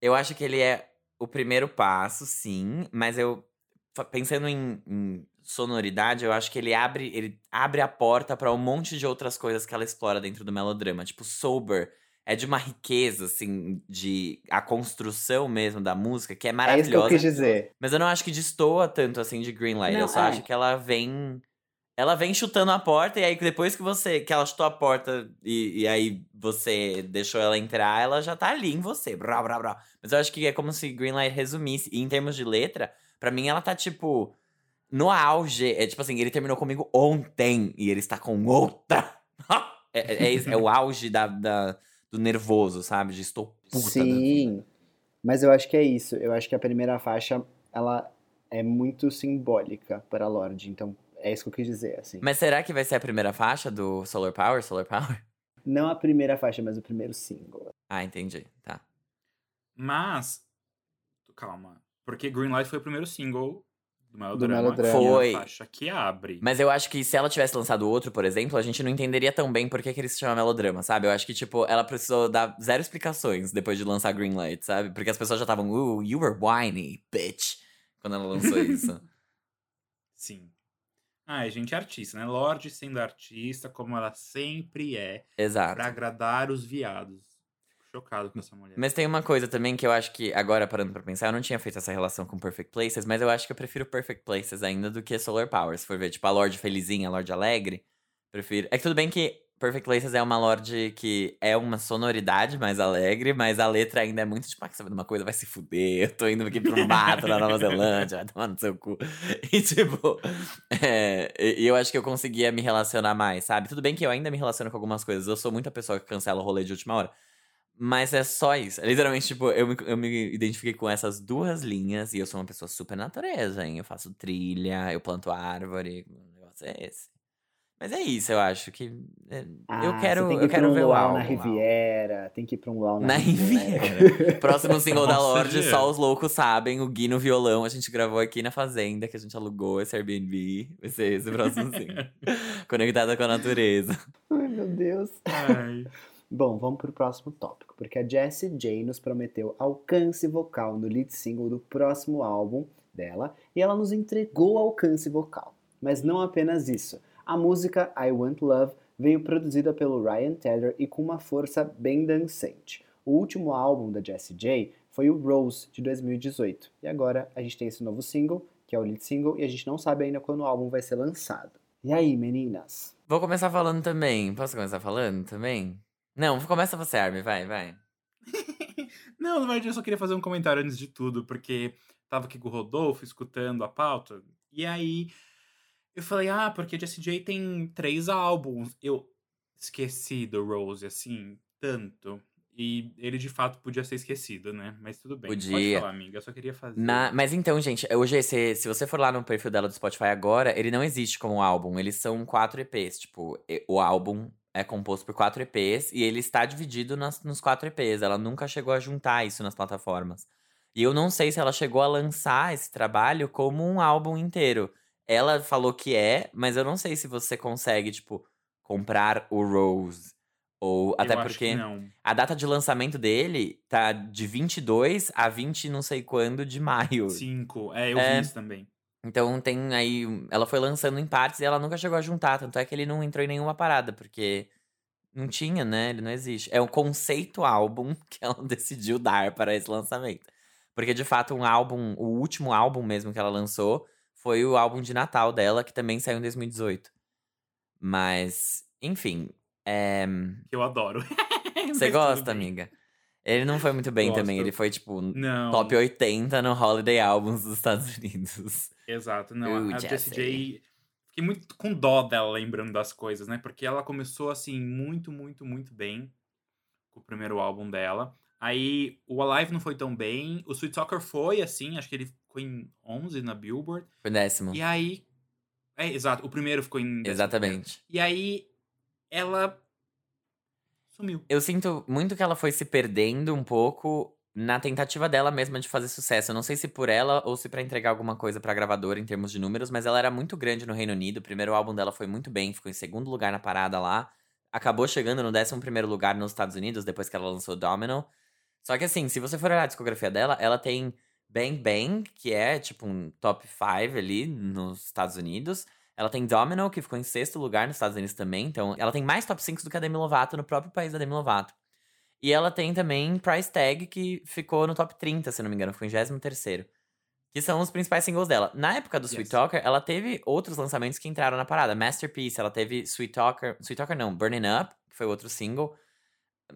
Eu acho que ele é o primeiro passo, sim, mas eu. Pensando em, em sonoridade, eu acho que ele abre, ele abre a porta pra um monte de outras coisas que ela explora dentro do melodrama. Tipo, Sober é de uma riqueza, assim, de. A construção mesmo da música, que é É isso que eu maravilhosa. quis dizer. Mas eu não acho que destoa tanto assim de Greenlight. Não, eu só é. acho que ela vem. Ela vem chutando a porta, e aí depois que você. que ela chutou a porta e, e aí você deixou ela entrar, ela já tá ali em você. Brá, brá, brá. Mas eu acho que é como se Greenlight resumisse. E em termos de letra, pra mim ela tá tipo. No auge. É tipo assim, ele terminou comigo ontem e ele está com outra. é, é, é é o auge da, da- do nervoso, sabe? De estou puta. Sim, mas eu acho que é isso. Eu acho que a primeira faixa, ela é muito simbólica para Lorde. Então, é isso que eu quis dizer, assim. Mas será que vai ser a primeira faixa do Solar Power? Solar Power? Não a primeira faixa, mas o primeiro single. Ah, entendi. Tá. Mas. Calma. Porque Greenlight foi o primeiro single do melodrama. melodrama. que é Foi. faixa que abre. Mas eu acho que se ela tivesse lançado outro, por exemplo, a gente não entenderia tão bem por que, que ele se chama melodrama, sabe? Eu acho que, tipo, ela precisou dar zero explicações depois de lançar Greenlight, sabe? Porque as pessoas já estavam, uh, you were whiny, bitch, quando ela lançou isso. Sim. Ah, gente é artista, né? Lorde sendo artista, como ela sempre é, Exato. pra agradar os viados. Fico chocado com essa mulher. Mas tem uma coisa também que eu acho que, agora parando pra pensar, eu não tinha feito essa relação com Perfect Places, mas eu acho que eu prefiro Perfect Places ainda do que Solar Power. Se for ver, tipo, a Lorde felizinha, a Lorde alegre, prefiro. É que tudo bem que Perfect Places é uma lorde que é uma sonoridade mais alegre, mas a letra ainda é muito tipo, ah, sabe de uma coisa, vai se fuder, eu tô indo aqui pro mato na Nova Zelândia, vai tomar no seu cu. E tipo, é, e eu acho que eu conseguia me relacionar mais, sabe? Tudo bem que eu ainda me relaciono com algumas coisas, eu sou muita pessoa que cancela o rolê de última hora. Mas é só isso. Literalmente, tipo, eu me, eu me identifiquei com essas duas linhas e eu sou uma pessoa super natureza, hein? Eu faço trilha, eu planto árvore, o negócio é esse. Mas é isso, eu acho que. é, Ah, eu quero, tem que eu ir quero um ver o álbum. na Riviera, tem que ir pra um luau na, Na Riviera. Riviera. Próximo single da Lorde, só os loucos sabem. O Gui no violão, a gente gravou aqui na Fazenda, que a gente alugou esse Airbnb. Vai ser esse o próximo single. Conectada com a natureza. Ai, meu Deus. Ai. Bom, vamos pro próximo tópico, porque a Jessie J nos prometeu alcance vocal no lead single do próximo álbum dela, e ela nos entregou alcance vocal. Mas não apenas isso. A música I Want Love veio produzida pelo Ryan Tedder e com uma força bem dançante. O último álbum da Jessie J foi o Rose, de 2018. E agora a gente tem esse novo single, que é o lead single, e a gente não sabe ainda quando o álbum vai ser lançado. E aí, meninas? Vou começar falando também. Posso começar falando também? Não, começa você, Armin, vai, vai. Não, na verdade eu só queria fazer um comentário antes de tudo, porque tava aqui com o Rodolfo escutando a pauta, e aí eu falei, ah, porque a Jessie J tem três álbuns. Eu esqueci do Rose, assim, tanto. E ele de fato podia ser esquecido, né? Mas tudo bem. Pode Podia. falar, amiga. Eu só queria fazer. Na- mas então, gente, hoje, se, se você for lá no perfil dela do Spotify agora, ele não existe como álbum. Eles são quatro EPs. Tipo, o álbum é composto por quatro EPs e ele está dividido nas- nos quatro EPs. Ela nunca chegou a juntar isso nas plataformas. E eu não sei se ela chegou a lançar esse trabalho como um álbum inteiro. Ela falou que é, mas eu não sei se você consegue, tipo, comprar o Rose. Ou Eu até acho porque. A data de lançamento dele tá de 22 a 20 não sei quando de maio. Cinco. É, eu É. vi isso também. Então tem aí. Ela foi lançando em partes e ela nunca chegou a juntar. Tanto é que ele não entrou em nenhuma parada, porque não tinha, né? Ele não existe. É um conceito álbum que ela decidiu dar para esse lançamento. Porque de fato, um álbum, o último álbum mesmo que ela lançou foi o álbum de Natal dela, que também saiu em 2018. Mas, enfim. É... Eu adoro. Você gosta, amiga? Ele não foi muito bem Gosto. também. Ele foi, tipo, Não. top 80 no Holiday Albums dos Estados Unidos. Exato, não. Uh, a Jessie. J. Fiquei muito com dó dela lembrando das coisas, né? Porque ela começou assim, muito, muito, muito bem com o primeiro álbum dela. Aí o Alive não foi tão bem. O Sweet Soccer foi, assim, acho que ele ficou em 11 na Billboard. Foi décimo. E aí. É, exato, o primeiro ficou em. 11º. Exatamente. E aí ela sumiu. Eu sinto muito que ela foi se perdendo um pouco na tentativa dela mesma de fazer sucesso. Eu não sei se por ela ou se pra entregar alguma coisa pra gravadora em termos de números, mas ela era muito grande no Reino Unido. O primeiro álbum dela foi muito bem, ficou em segundo lugar na parada lá. Acabou chegando no décimo primeiro lugar nos Estados Unidos, depois que ela lançou Domino. Só que assim, se você for olhar a discografia dela, ela tem Bang Bang, que é tipo um top 5 ali nos Estados Unidos. Ela tem Domino, que ficou em sexto lugar nos Estados Unidos também. Então, ela tem mais top 5 do que a Demi Lovato no próprio país da Demi Lovato. E ela tem também Price Tag, que ficou no top 30, se não me engano, ficou em 23 Que são os principais singles dela. Na época do Sweet Yes. Talker, ela teve outros lançamentos que entraram na parada. Masterpiece, ela teve Sweet Talker. Sweet Talker não, Burning Up, que foi outro single.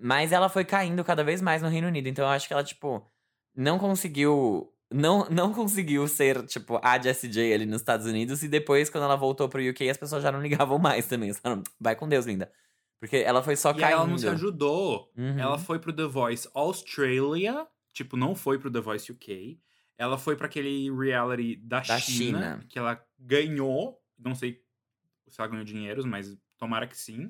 Mas ela foi caindo cada vez mais no Reino Unido. Então eu acho que ela, tipo, não conseguiu. Não, não conseguiu ser, tipo, a Jessie J ali nos Estados Unidos. E depois, quando ela voltou pro UK, as pessoas já não ligavam mais também. Falaram, vai com Deus, linda. Porque ela foi só E caindo. ela não se ajudou. Uhum. Ela foi pro The Voice Australia, tipo, não foi pro The Voice UK. Ela foi pra aquele reality da, Da China, China. que ela ganhou. Não sei se ela ganhou dinheiros, mas tomara que sim.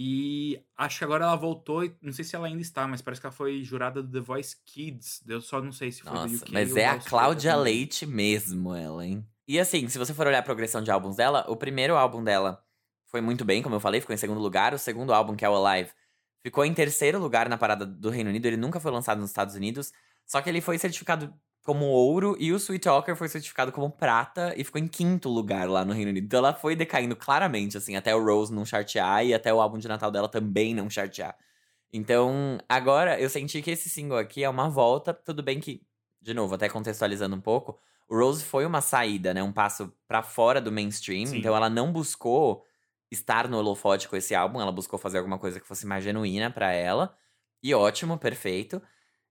E acho que agora ela voltou, e não sei se ela ainda está, mas parece que ela foi jurada do The Voice Kids. Eu só não sei se foi do Nossa, UK mas é a Cláudia. Leite mesmo, ela, hein? E assim, se você for olhar a progressão de álbuns dela, o primeiro álbum dela foi muito bem, como eu falei, ficou em segundo lugar. O segundo álbum, que é o Alive, ficou em terceiro lugar na parada do Reino Unido. Ele nunca foi lançado nos Estados Unidos. Só que ele foi certificado como ouro e o Sweet Talker foi certificado como prata e ficou em quinto lugar lá no Reino Unido. Então ela foi decaindo claramente, assim, até o Rose não chartear e até o álbum de Natal dela também não chartear. Então, agora eu senti que esse single aqui é uma volta. Tudo bem que, de novo, até contextualizando um pouco, o Rose foi uma saída, né? Um passo pra fora do mainstream. Sim. Então ela não buscou estar no holofote com esse álbum. Ela buscou fazer alguma coisa que fosse mais genuína para ela. E ótimo, perfeito.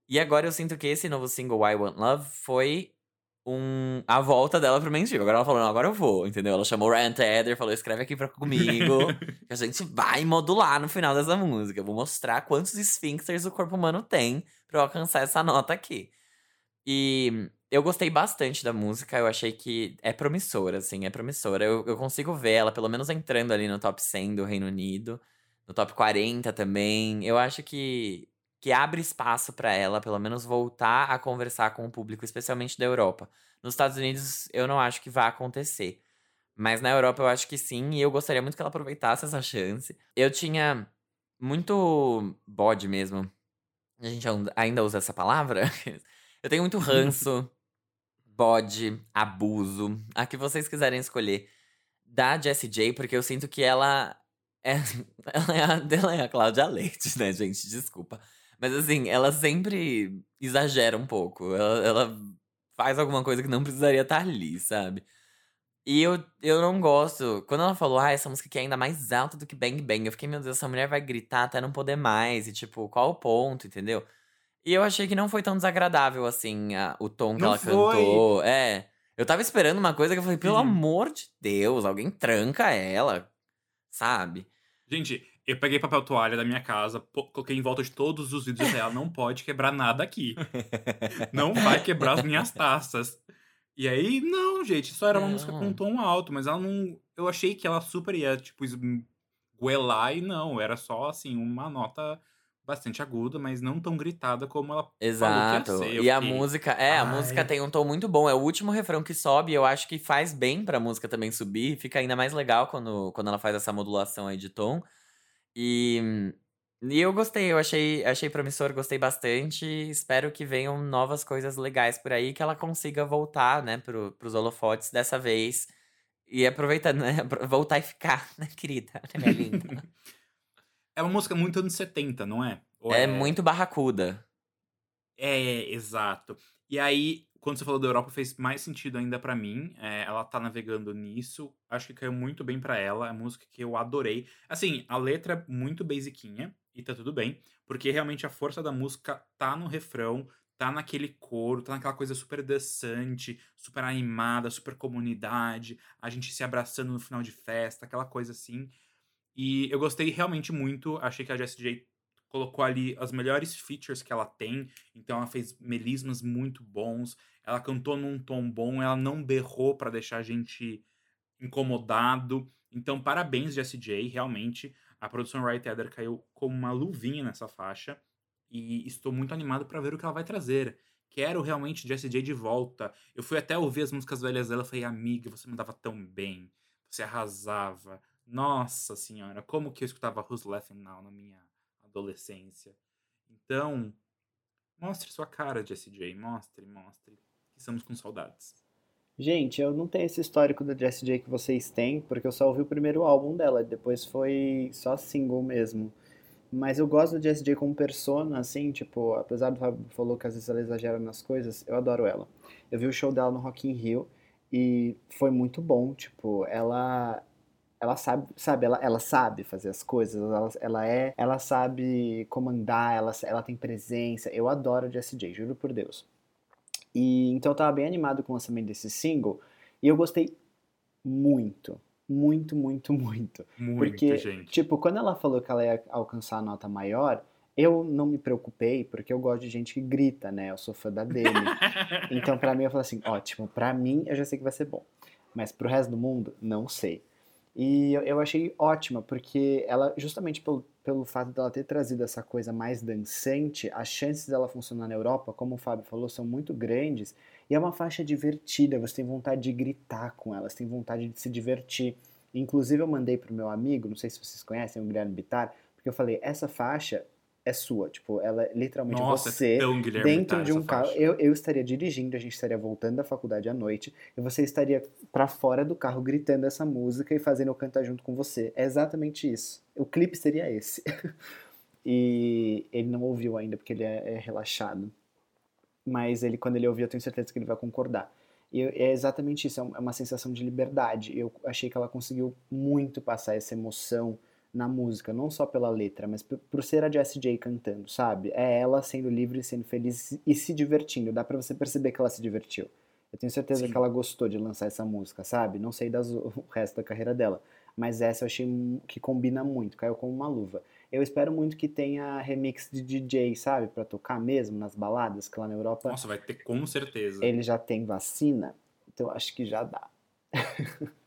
E agora eu sinto que esse novo single, I Want Love, foi um, a volta dela pro mainstream. Agora ela falou, não, agora eu vou, entendeu? Ela chamou o Ryan Tedder, falou, escreve aqui pra comigo, que a gente vai modular no final dessa música. Eu vou mostrar quantos esfíncteres o corpo humano tem pra eu alcançar essa nota aqui. E eu gostei bastante da música, eu achei que é promissora, assim, é promissora. Eu, eu consigo ver ela, pelo menos entrando ali no top 100 do Reino Unido, no top 40 também. Eu acho que que abre espaço para ela, pelo menos, voltar a conversar com o público, especialmente da Europa. Nos Estados Unidos, eu não acho que vai acontecer. Mas na Europa eu acho que sim, e eu gostaria muito que ela aproveitasse essa chance. Eu tinha muito bode mesmo. A gente ainda usa essa palavra? Eu tenho muito ranço, bode, abuso, a que vocês quiserem escolher, da Jessie J, porque eu sinto que ela é, ela é, a, ela é a Cláudia Leite, né, gente? Desculpa. Mas assim, ela sempre exagera um pouco. Ela, ela faz alguma coisa que não precisaria estar ali, sabe? E eu, eu não gosto. Quando ela falou, ah, essa música aqui é ainda mais alta do que Bang Bang, eu fiquei, meu Deus, essa mulher vai gritar até não poder mais. E tipo, qual o ponto, entendeu? E eu achei que não foi tão desagradável assim a, o tom que Não ela foi. cantou. É. Eu tava esperando uma coisa que eu falei, pelo Uhum. amor de Deus, alguém tranca ela. Sabe? Gente, eu peguei papel toalha da minha casa, coloquei em volta de todos os vidros e ela não pode quebrar nada aqui. Não vai quebrar as minhas taças. E aí, não, gente, só era uma Não. música com um tom alto, mas ela não. Eu achei que ela super ia, tipo, esguelar e não, era só, assim, uma nota bastante aguda, mas não tão gritada como ela Exato. falou que ia ser. E a fiquei, música, é, a "Ai". música tem um tom muito bom. É o último refrão que sobe, e eu acho que faz bem pra música também subir. Fica ainda mais legal quando, quando ela faz essa modulação aí de tom. E, e eu gostei, eu achei, achei promissor, gostei bastante. Espero que venham novas coisas legais por aí, que ela consiga voltar, né, pro, pros holofotes dessa vez. E aproveitando, né, voltar e ficar, né, querida? Né, minha linda? É uma música muito anos 70, não é? Ou é muito barracuda. É, exato. E aí, quando você falou da Europa, fez mais sentido ainda pra mim. É, ela tá navegando nisso. Acho que caiu muito bem pra ela. É música que eu adorei. Assim, a letra é muito basiquinha e tá tudo bem, porque realmente a força da música tá no refrão, tá naquele coro, tá naquela coisa super dançante, super animada, super comunidade, a gente se abraçando no final de festa, aquela coisa assim. E eu gostei realmente muito. Achei que a Jessie J colocou ali as melhores features que ela tem. Então ela fez melismas muito bons. Ela cantou num tom bom, ela não berrou pra deixar a gente incomodado. Então, parabéns, Jessie J. Realmente, a produção Right Heather caiu como uma luvinha nessa faixa. E estou muito animado pra ver o que ela vai trazer. Quero realmente Jessie J de volta. Eu fui até ouvir as músicas velhas dela e falei, amiga, você mandava tão bem. Você arrasava. Nossa senhora, como que eu escutava Who's Laughing Now na minha adolescência. Então, mostre sua cara, Jessie J. Mostre, mostre. Estamos com saudades. Gente, eu não tenho esse histórico da Jessie J que vocês têm, porque eu só ouvi o primeiro álbum dela, depois foi só single mesmo. Mas eu gosto da Jessie J como persona, assim, tipo, apesar do Fábio falou que às vezes ela exagera nas coisas, eu adoro ela. Eu vi o show dela no Rock in Rio e foi muito bom, tipo, ela ela sabe, sabe, ela, ela sabe fazer as coisas, ela, ela é, ela sabe comandar, ela, ela tem presença. Eu adoro Jessie J, juro por Deus. E então eu tava bem animado com o lançamento desse single e eu gostei muito, muito, muito, muito. Muito, Porque, gente. tipo, quando ela falou que ela ia alcançar a nota maior, eu não me preocupei, porque eu gosto de gente que grita, né? Eu sou fã da Demi. Então, pra mim, eu falei assim, ótimo, pra mim eu já sei que vai ser bom. Mas pro resto do mundo, não sei. E eu, eu achei ótima, porque ela, justamente pelo, pelo fato dela ter trazido essa coisa mais dançante, as chances dela funcionar na Europa, como o Fábio falou, são muito grandes. E é uma faixa divertida, você tem vontade de gritar com ela, você tem vontade de se divertir. Inclusive, eu mandei pro meu amigo, não sei se vocês conhecem, o Guilherme Bittar, porque eu falei, essa faixa é sua, tipo, ela é literalmente Nossa, você é tão Guilherme dentro de um carro. Eu, eu estaria dirigindo, a gente estaria voltando da faculdade à noite, e você estaria pra fora do carro gritando essa música e fazendo eu cantar junto com você. É exatamente isso. O clipe seria esse. e ele não ouviu ainda, porque ele é, é relaxado. Mas ele, quando ele ouvir, eu tenho certeza que ele vai concordar. E é exatamente isso, é, é uma sensação de liberdade. Eu achei que ela conseguiu muito passar essa emoção na música, não só pela letra, mas por ser a Jessie J cantando, sabe? É ela sendo livre, sendo feliz e se divertindo. Dá pra você perceber que ela se divertiu. Eu tenho certeza Sim. que ela gostou de lançar essa música, sabe? Não sei das, o resto da carreira dela, mas essa eu achei que combina muito, caiu como uma luva. Eu espero muito que tenha remix de DJ, sabe? para tocar mesmo nas baladas, que lá na Europa. Nossa, vai ter com certeza. Ele já tem vacina, então acho que já dá.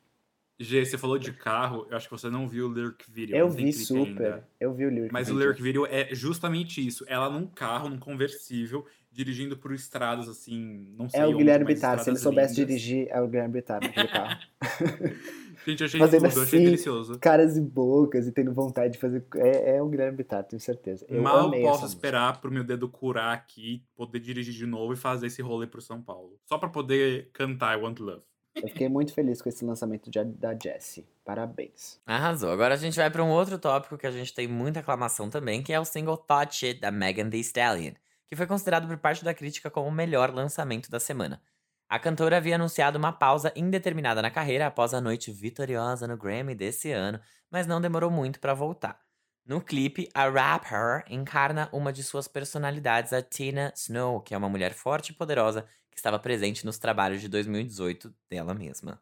G, você falou de carro, eu acho que você não viu o lyric video. Eu vi super, ainda. eu vi o lyric Mas video. o lyric video é justamente isso. Ela num carro, num conversível, dirigindo por estradas assim, não sei É o onde, Guilherme Bittar, se ele soubesse lindas. dirigir, é o Guilherme Bittar naquele carro. Gente, eu achei Fazendo tudo, eu achei assim, delicioso. Caras e bocas e tendo vontade de fazer. É, é o Guilherme Bittar, tenho certeza. Eu Mal posso esperar pro meu dedo curar aqui, poder dirigir de novo e fazer esse rolê pro São Paulo. Só pra poder cantar I Want Love. Eu fiquei muito feliz com esse lançamento de, da Jessie. Parabéns. Arrasou. Agora a gente vai para um outro tópico que a gente tem muita aclamação também, que é o single Thought Shit da Megan Thee Stallion, que foi considerado por parte da crítica como o melhor lançamento da semana. A cantora havia anunciado uma pausa indeterminada na carreira após a noite vitoriosa no Grammy desse ano, mas não demorou muito para voltar. No clipe, a rapper encarna uma de suas personalidades, a Tina Snow, que é uma mulher forte e poderosa estava presente nos trabalhos de 2018 dela mesma.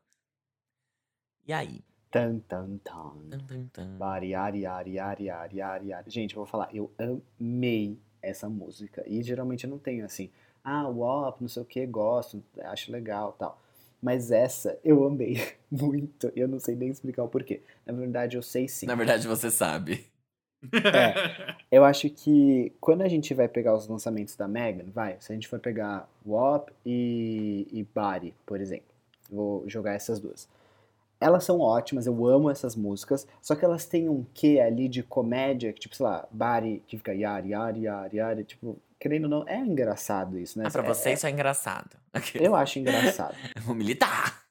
E aí? Tan, tan, tan. Tum, tum, tum. Bari, ari, ari, ari, ari, ari, ari. Gente, eu vou falar, eu amei essa música. E geralmente eu não tenho assim, ah, WAP, não sei o que, gosto, acho legal tal. Mas essa eu amei muito. Eu não sei nem explicar o porquê. Na verdade, eu sei sim. Na verdade, você sabe. É, eu acho que quando a gente vai pegar os lançamentos da Megan, vai, se a gente for pegar WAP e, e Body, por exemplo, vou jogar essas duas. Elas são ótimas, eu amo essas músicas, só que elas têm um quê ali de comédia, que tipo, sei lá, Body, que fica yari, yari, yari, yari, tipo, querendo ou não, é engraçado isso, né? Ah, pra É- você isso é engraçado. Eu acho engraçado. Vou militar.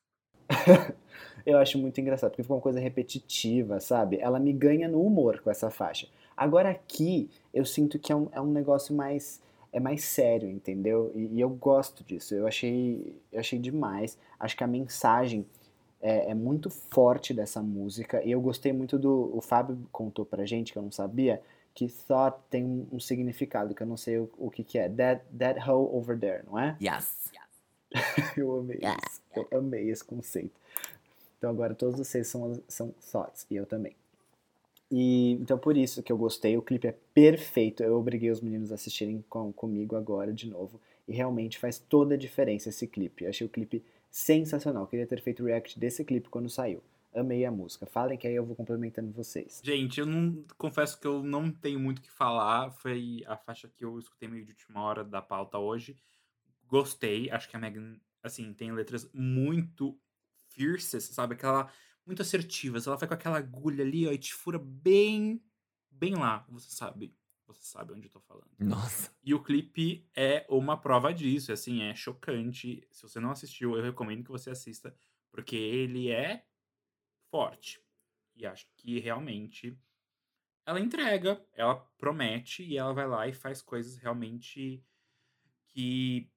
Eu acho muito engraçado, porque fica uma coisa repetitiva, sabe? Ela me ganha no humor com essa faixa. Agora aqui, eu sinto que é um, é um negócio mais. É mais sério, entendeu? E, e eu gosto disso. Eu achei, eu achei demais. Acho que a mensagem é, é muito forte dessa música. E eu gostei muito do. O Fábio contou pra gente, que eu não sabia, que thought tem um, um significado, que eu não sei o, o que, que é. That, that hoe over there, não é? Yes. Eu amei isso. Eu amei esse conceito. Então agora todos vocês são, são thoughts, e eu também. E então por isso que eu gostei, o clipe é perfeito. Eu obriguei os meninos a assistirem com, comigo agora de novo. E realmente faz toda a diferença esse clipe. Eu achei o clipe sensacional. Queria ter feito react desse clipe quando saiu. Amei a música. Falem que aí eu vou complementando vocês. Gente, eu não confesso que eu não tenho muito o que falar. Foi a faixa que eu escutei meio de última hora da pauta hoje. Gostei. Acho que a Megan, assim, tem letras muito fierces, sabe? Aquela muito assertivas. Ela vai com aquela agulha ali, ó, e te fura bem, bem lá. Você sabe. Você sabe onde eu tô falando. Nossa. E o clipe é uma prova disso, assim, é chocante. Se você não assistiu, eu recomendo que você assista, porque ele é forte. E acho que realmente ela entrega, ela promete e ela vai lá e faz coisas realmente que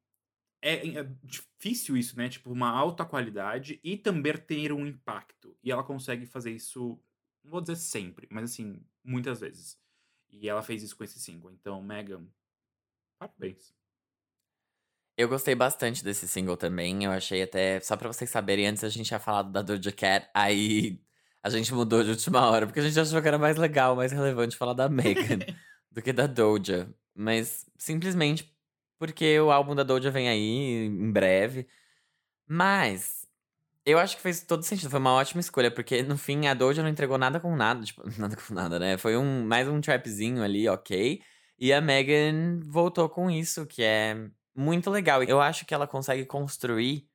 é, é difícil isso, né? Tipo, uma alta qualidade e também ter um impacto. E ela consegue fazer isso, não vou dizer sempre, mas assim, muitas vezes. E ela fez isso com esse single. Então, Megan, parabéns. Eu gostei bastante desse single também. Eu achei até. Só pra vocês saberem, antes a gente tinha falado da Doja Cat, aí a gente mudou de última hora, porque a gente achou que era mais legal, mais relevante falar da Megan do que da Doja. Mas simplesmente porque o álbum da Doja vem aí em breve. Mas eu acho que fez todo sentido. Foi uma ótima escolha, porque no fim a Doja não entregou nada com nada. Tipo, nada com nada, né? Foi um, mais um trapzinho ali, ok. E a Megan voltou com isso, que é muito legal. Eu acho que ela consegue construir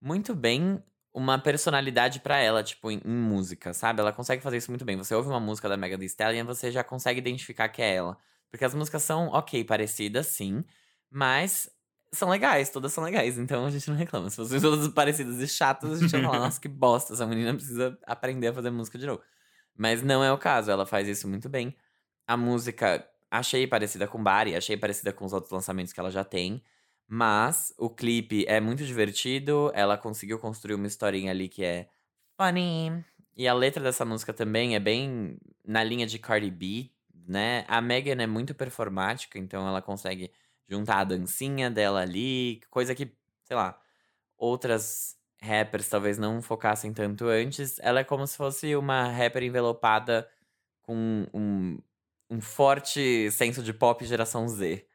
muito bem uma personalidade pra ela, tipo, em, em música, sabe? Ela consegue fazer isso muito bem. Você ouve uma música da Megan Thee Stallion, você já consegue identificar que é ela. Porque as músicas são, ok, parecidas, sim. Mas são legais, todas são legais, então a gente não reclama. Se fossem todas parecidas e chatas, a gente ia falar, nossa, que bosta, essa menina precisa aprender a fazer música de novo. Mas não é o caso, ela faz isso muito bem. A música achei parecida com Bari, achei parecida com os outros lançamentos que ela já tem. Mas o clipe é muito divertido, ela conseguiu construir uma historinha ali que é funny. E a letra dessa música também é bem na linha de Cardi B, né? A Megan é muito performática, então ela consegue juntar a dancinha dela ali, coisa que, sei lá, outras rappers talvez não focassem tanto antes. Ela é como se fosse uma rapper envelopada com um, um forte senso de pop geração Z.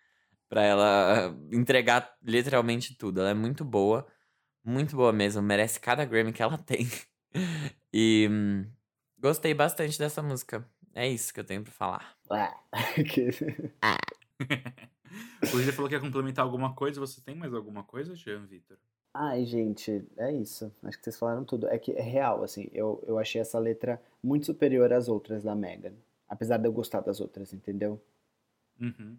Pra ela entregar literalmente tudo. Ela é muito boa. Muito boa mesmo. Merece cada Grammy que ela tem. e hum, gostei bastante dessa música. É isso que eu tenho pra falar. o Gê falou que ia complementar alguma coisa. Você tem mais alguma coisa, Jean Vitor? Ai, gente, é isso. Acho que vocês falaram tudo. É que é real, assim. Eu, eu achei essa letra muito superior às outras da Megan. Apesar de eu gostar das outras, entendeu? Uhum.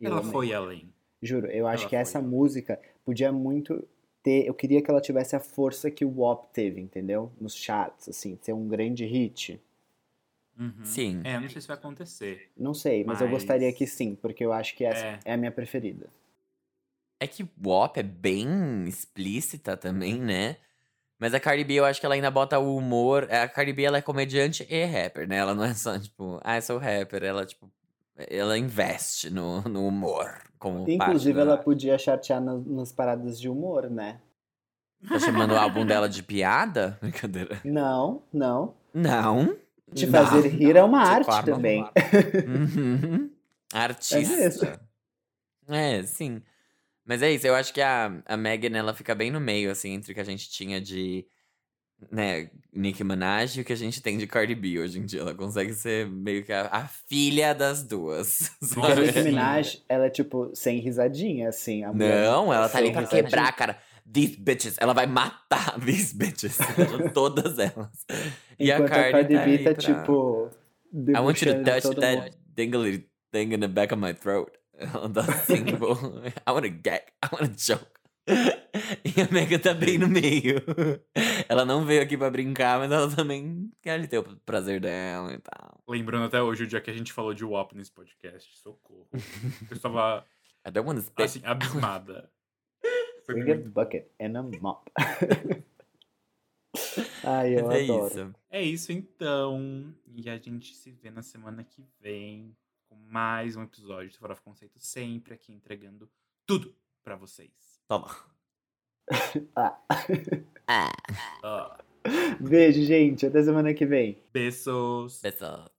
Ela foi além. Juro, eu acho ela que essa além. música podia muito ter. Eu queria que ela tivesse a força que o WAP teve, entendeu? Nos charts, assim, ser um grande hit. Uhum. Sim. É, não sei se vai acontecer. Não sei, mas, mas, eu gostaria que sim, porque eu acho que essa é, é a minha preferida. É que WAP é bem explícita também, né? Mas a Cardi B, eu acho que ela ainda bota o humor. A Cardi B, ela é comediante e rapper, né? Ela não é só, tipo, ah, eu sou rapper. Ela, tipo, ela investe no, no humor. Como Inclusive, ela podia chatear nas, nas paradas de humor, né? Tá chamando o álbum dela de piada? Brincadeira. Não, não. Não. Te fazer não, rir é uma arte também. Uhum. Artista. É, é, sim. Mas é isso, eu acho que a, a Megan, ela fica bem no meio, assim, entre o que a gente tinha de, né, Nicki Minaj e o que a gente tem de Cardi B hoje em dia. Ela consegue ser meio que a, a filha das duas. A Nicki Minaj, ela é, tipo, sem risadinha, assim. Não, ela tá ali pra risadinha. quebrar, cara. These bitches. Ela vai matar these bitches. Todas elas. E Enquanto a Cardi, a Cardi tá B tá, pra... tipo... I want you to touch that dingly thing in the back of my throat. Ela dá assim, tipo, I wanna gag, I wanna joke. E a Mega tá bem no meio. Ela não veio aqui pra brincar, mas ela também quer ter o prazer dela e tal. Lembrando até hoje o dia que a gente falou de WAP nesse podcast. Socorro. Eu estava. I don't wanna spit. Assim, abismada. Foi muito... bucket and a mop. Ai, eu é adoro. Isso. É isso então. E a gente se vê na semana que vem com mais um episódio do Farofa Conceito, sempre aqui entregando tudo para vocês. Toma. ah. ah. ah. Beijo, gente. Até semana que vem. Beijos. Beijos.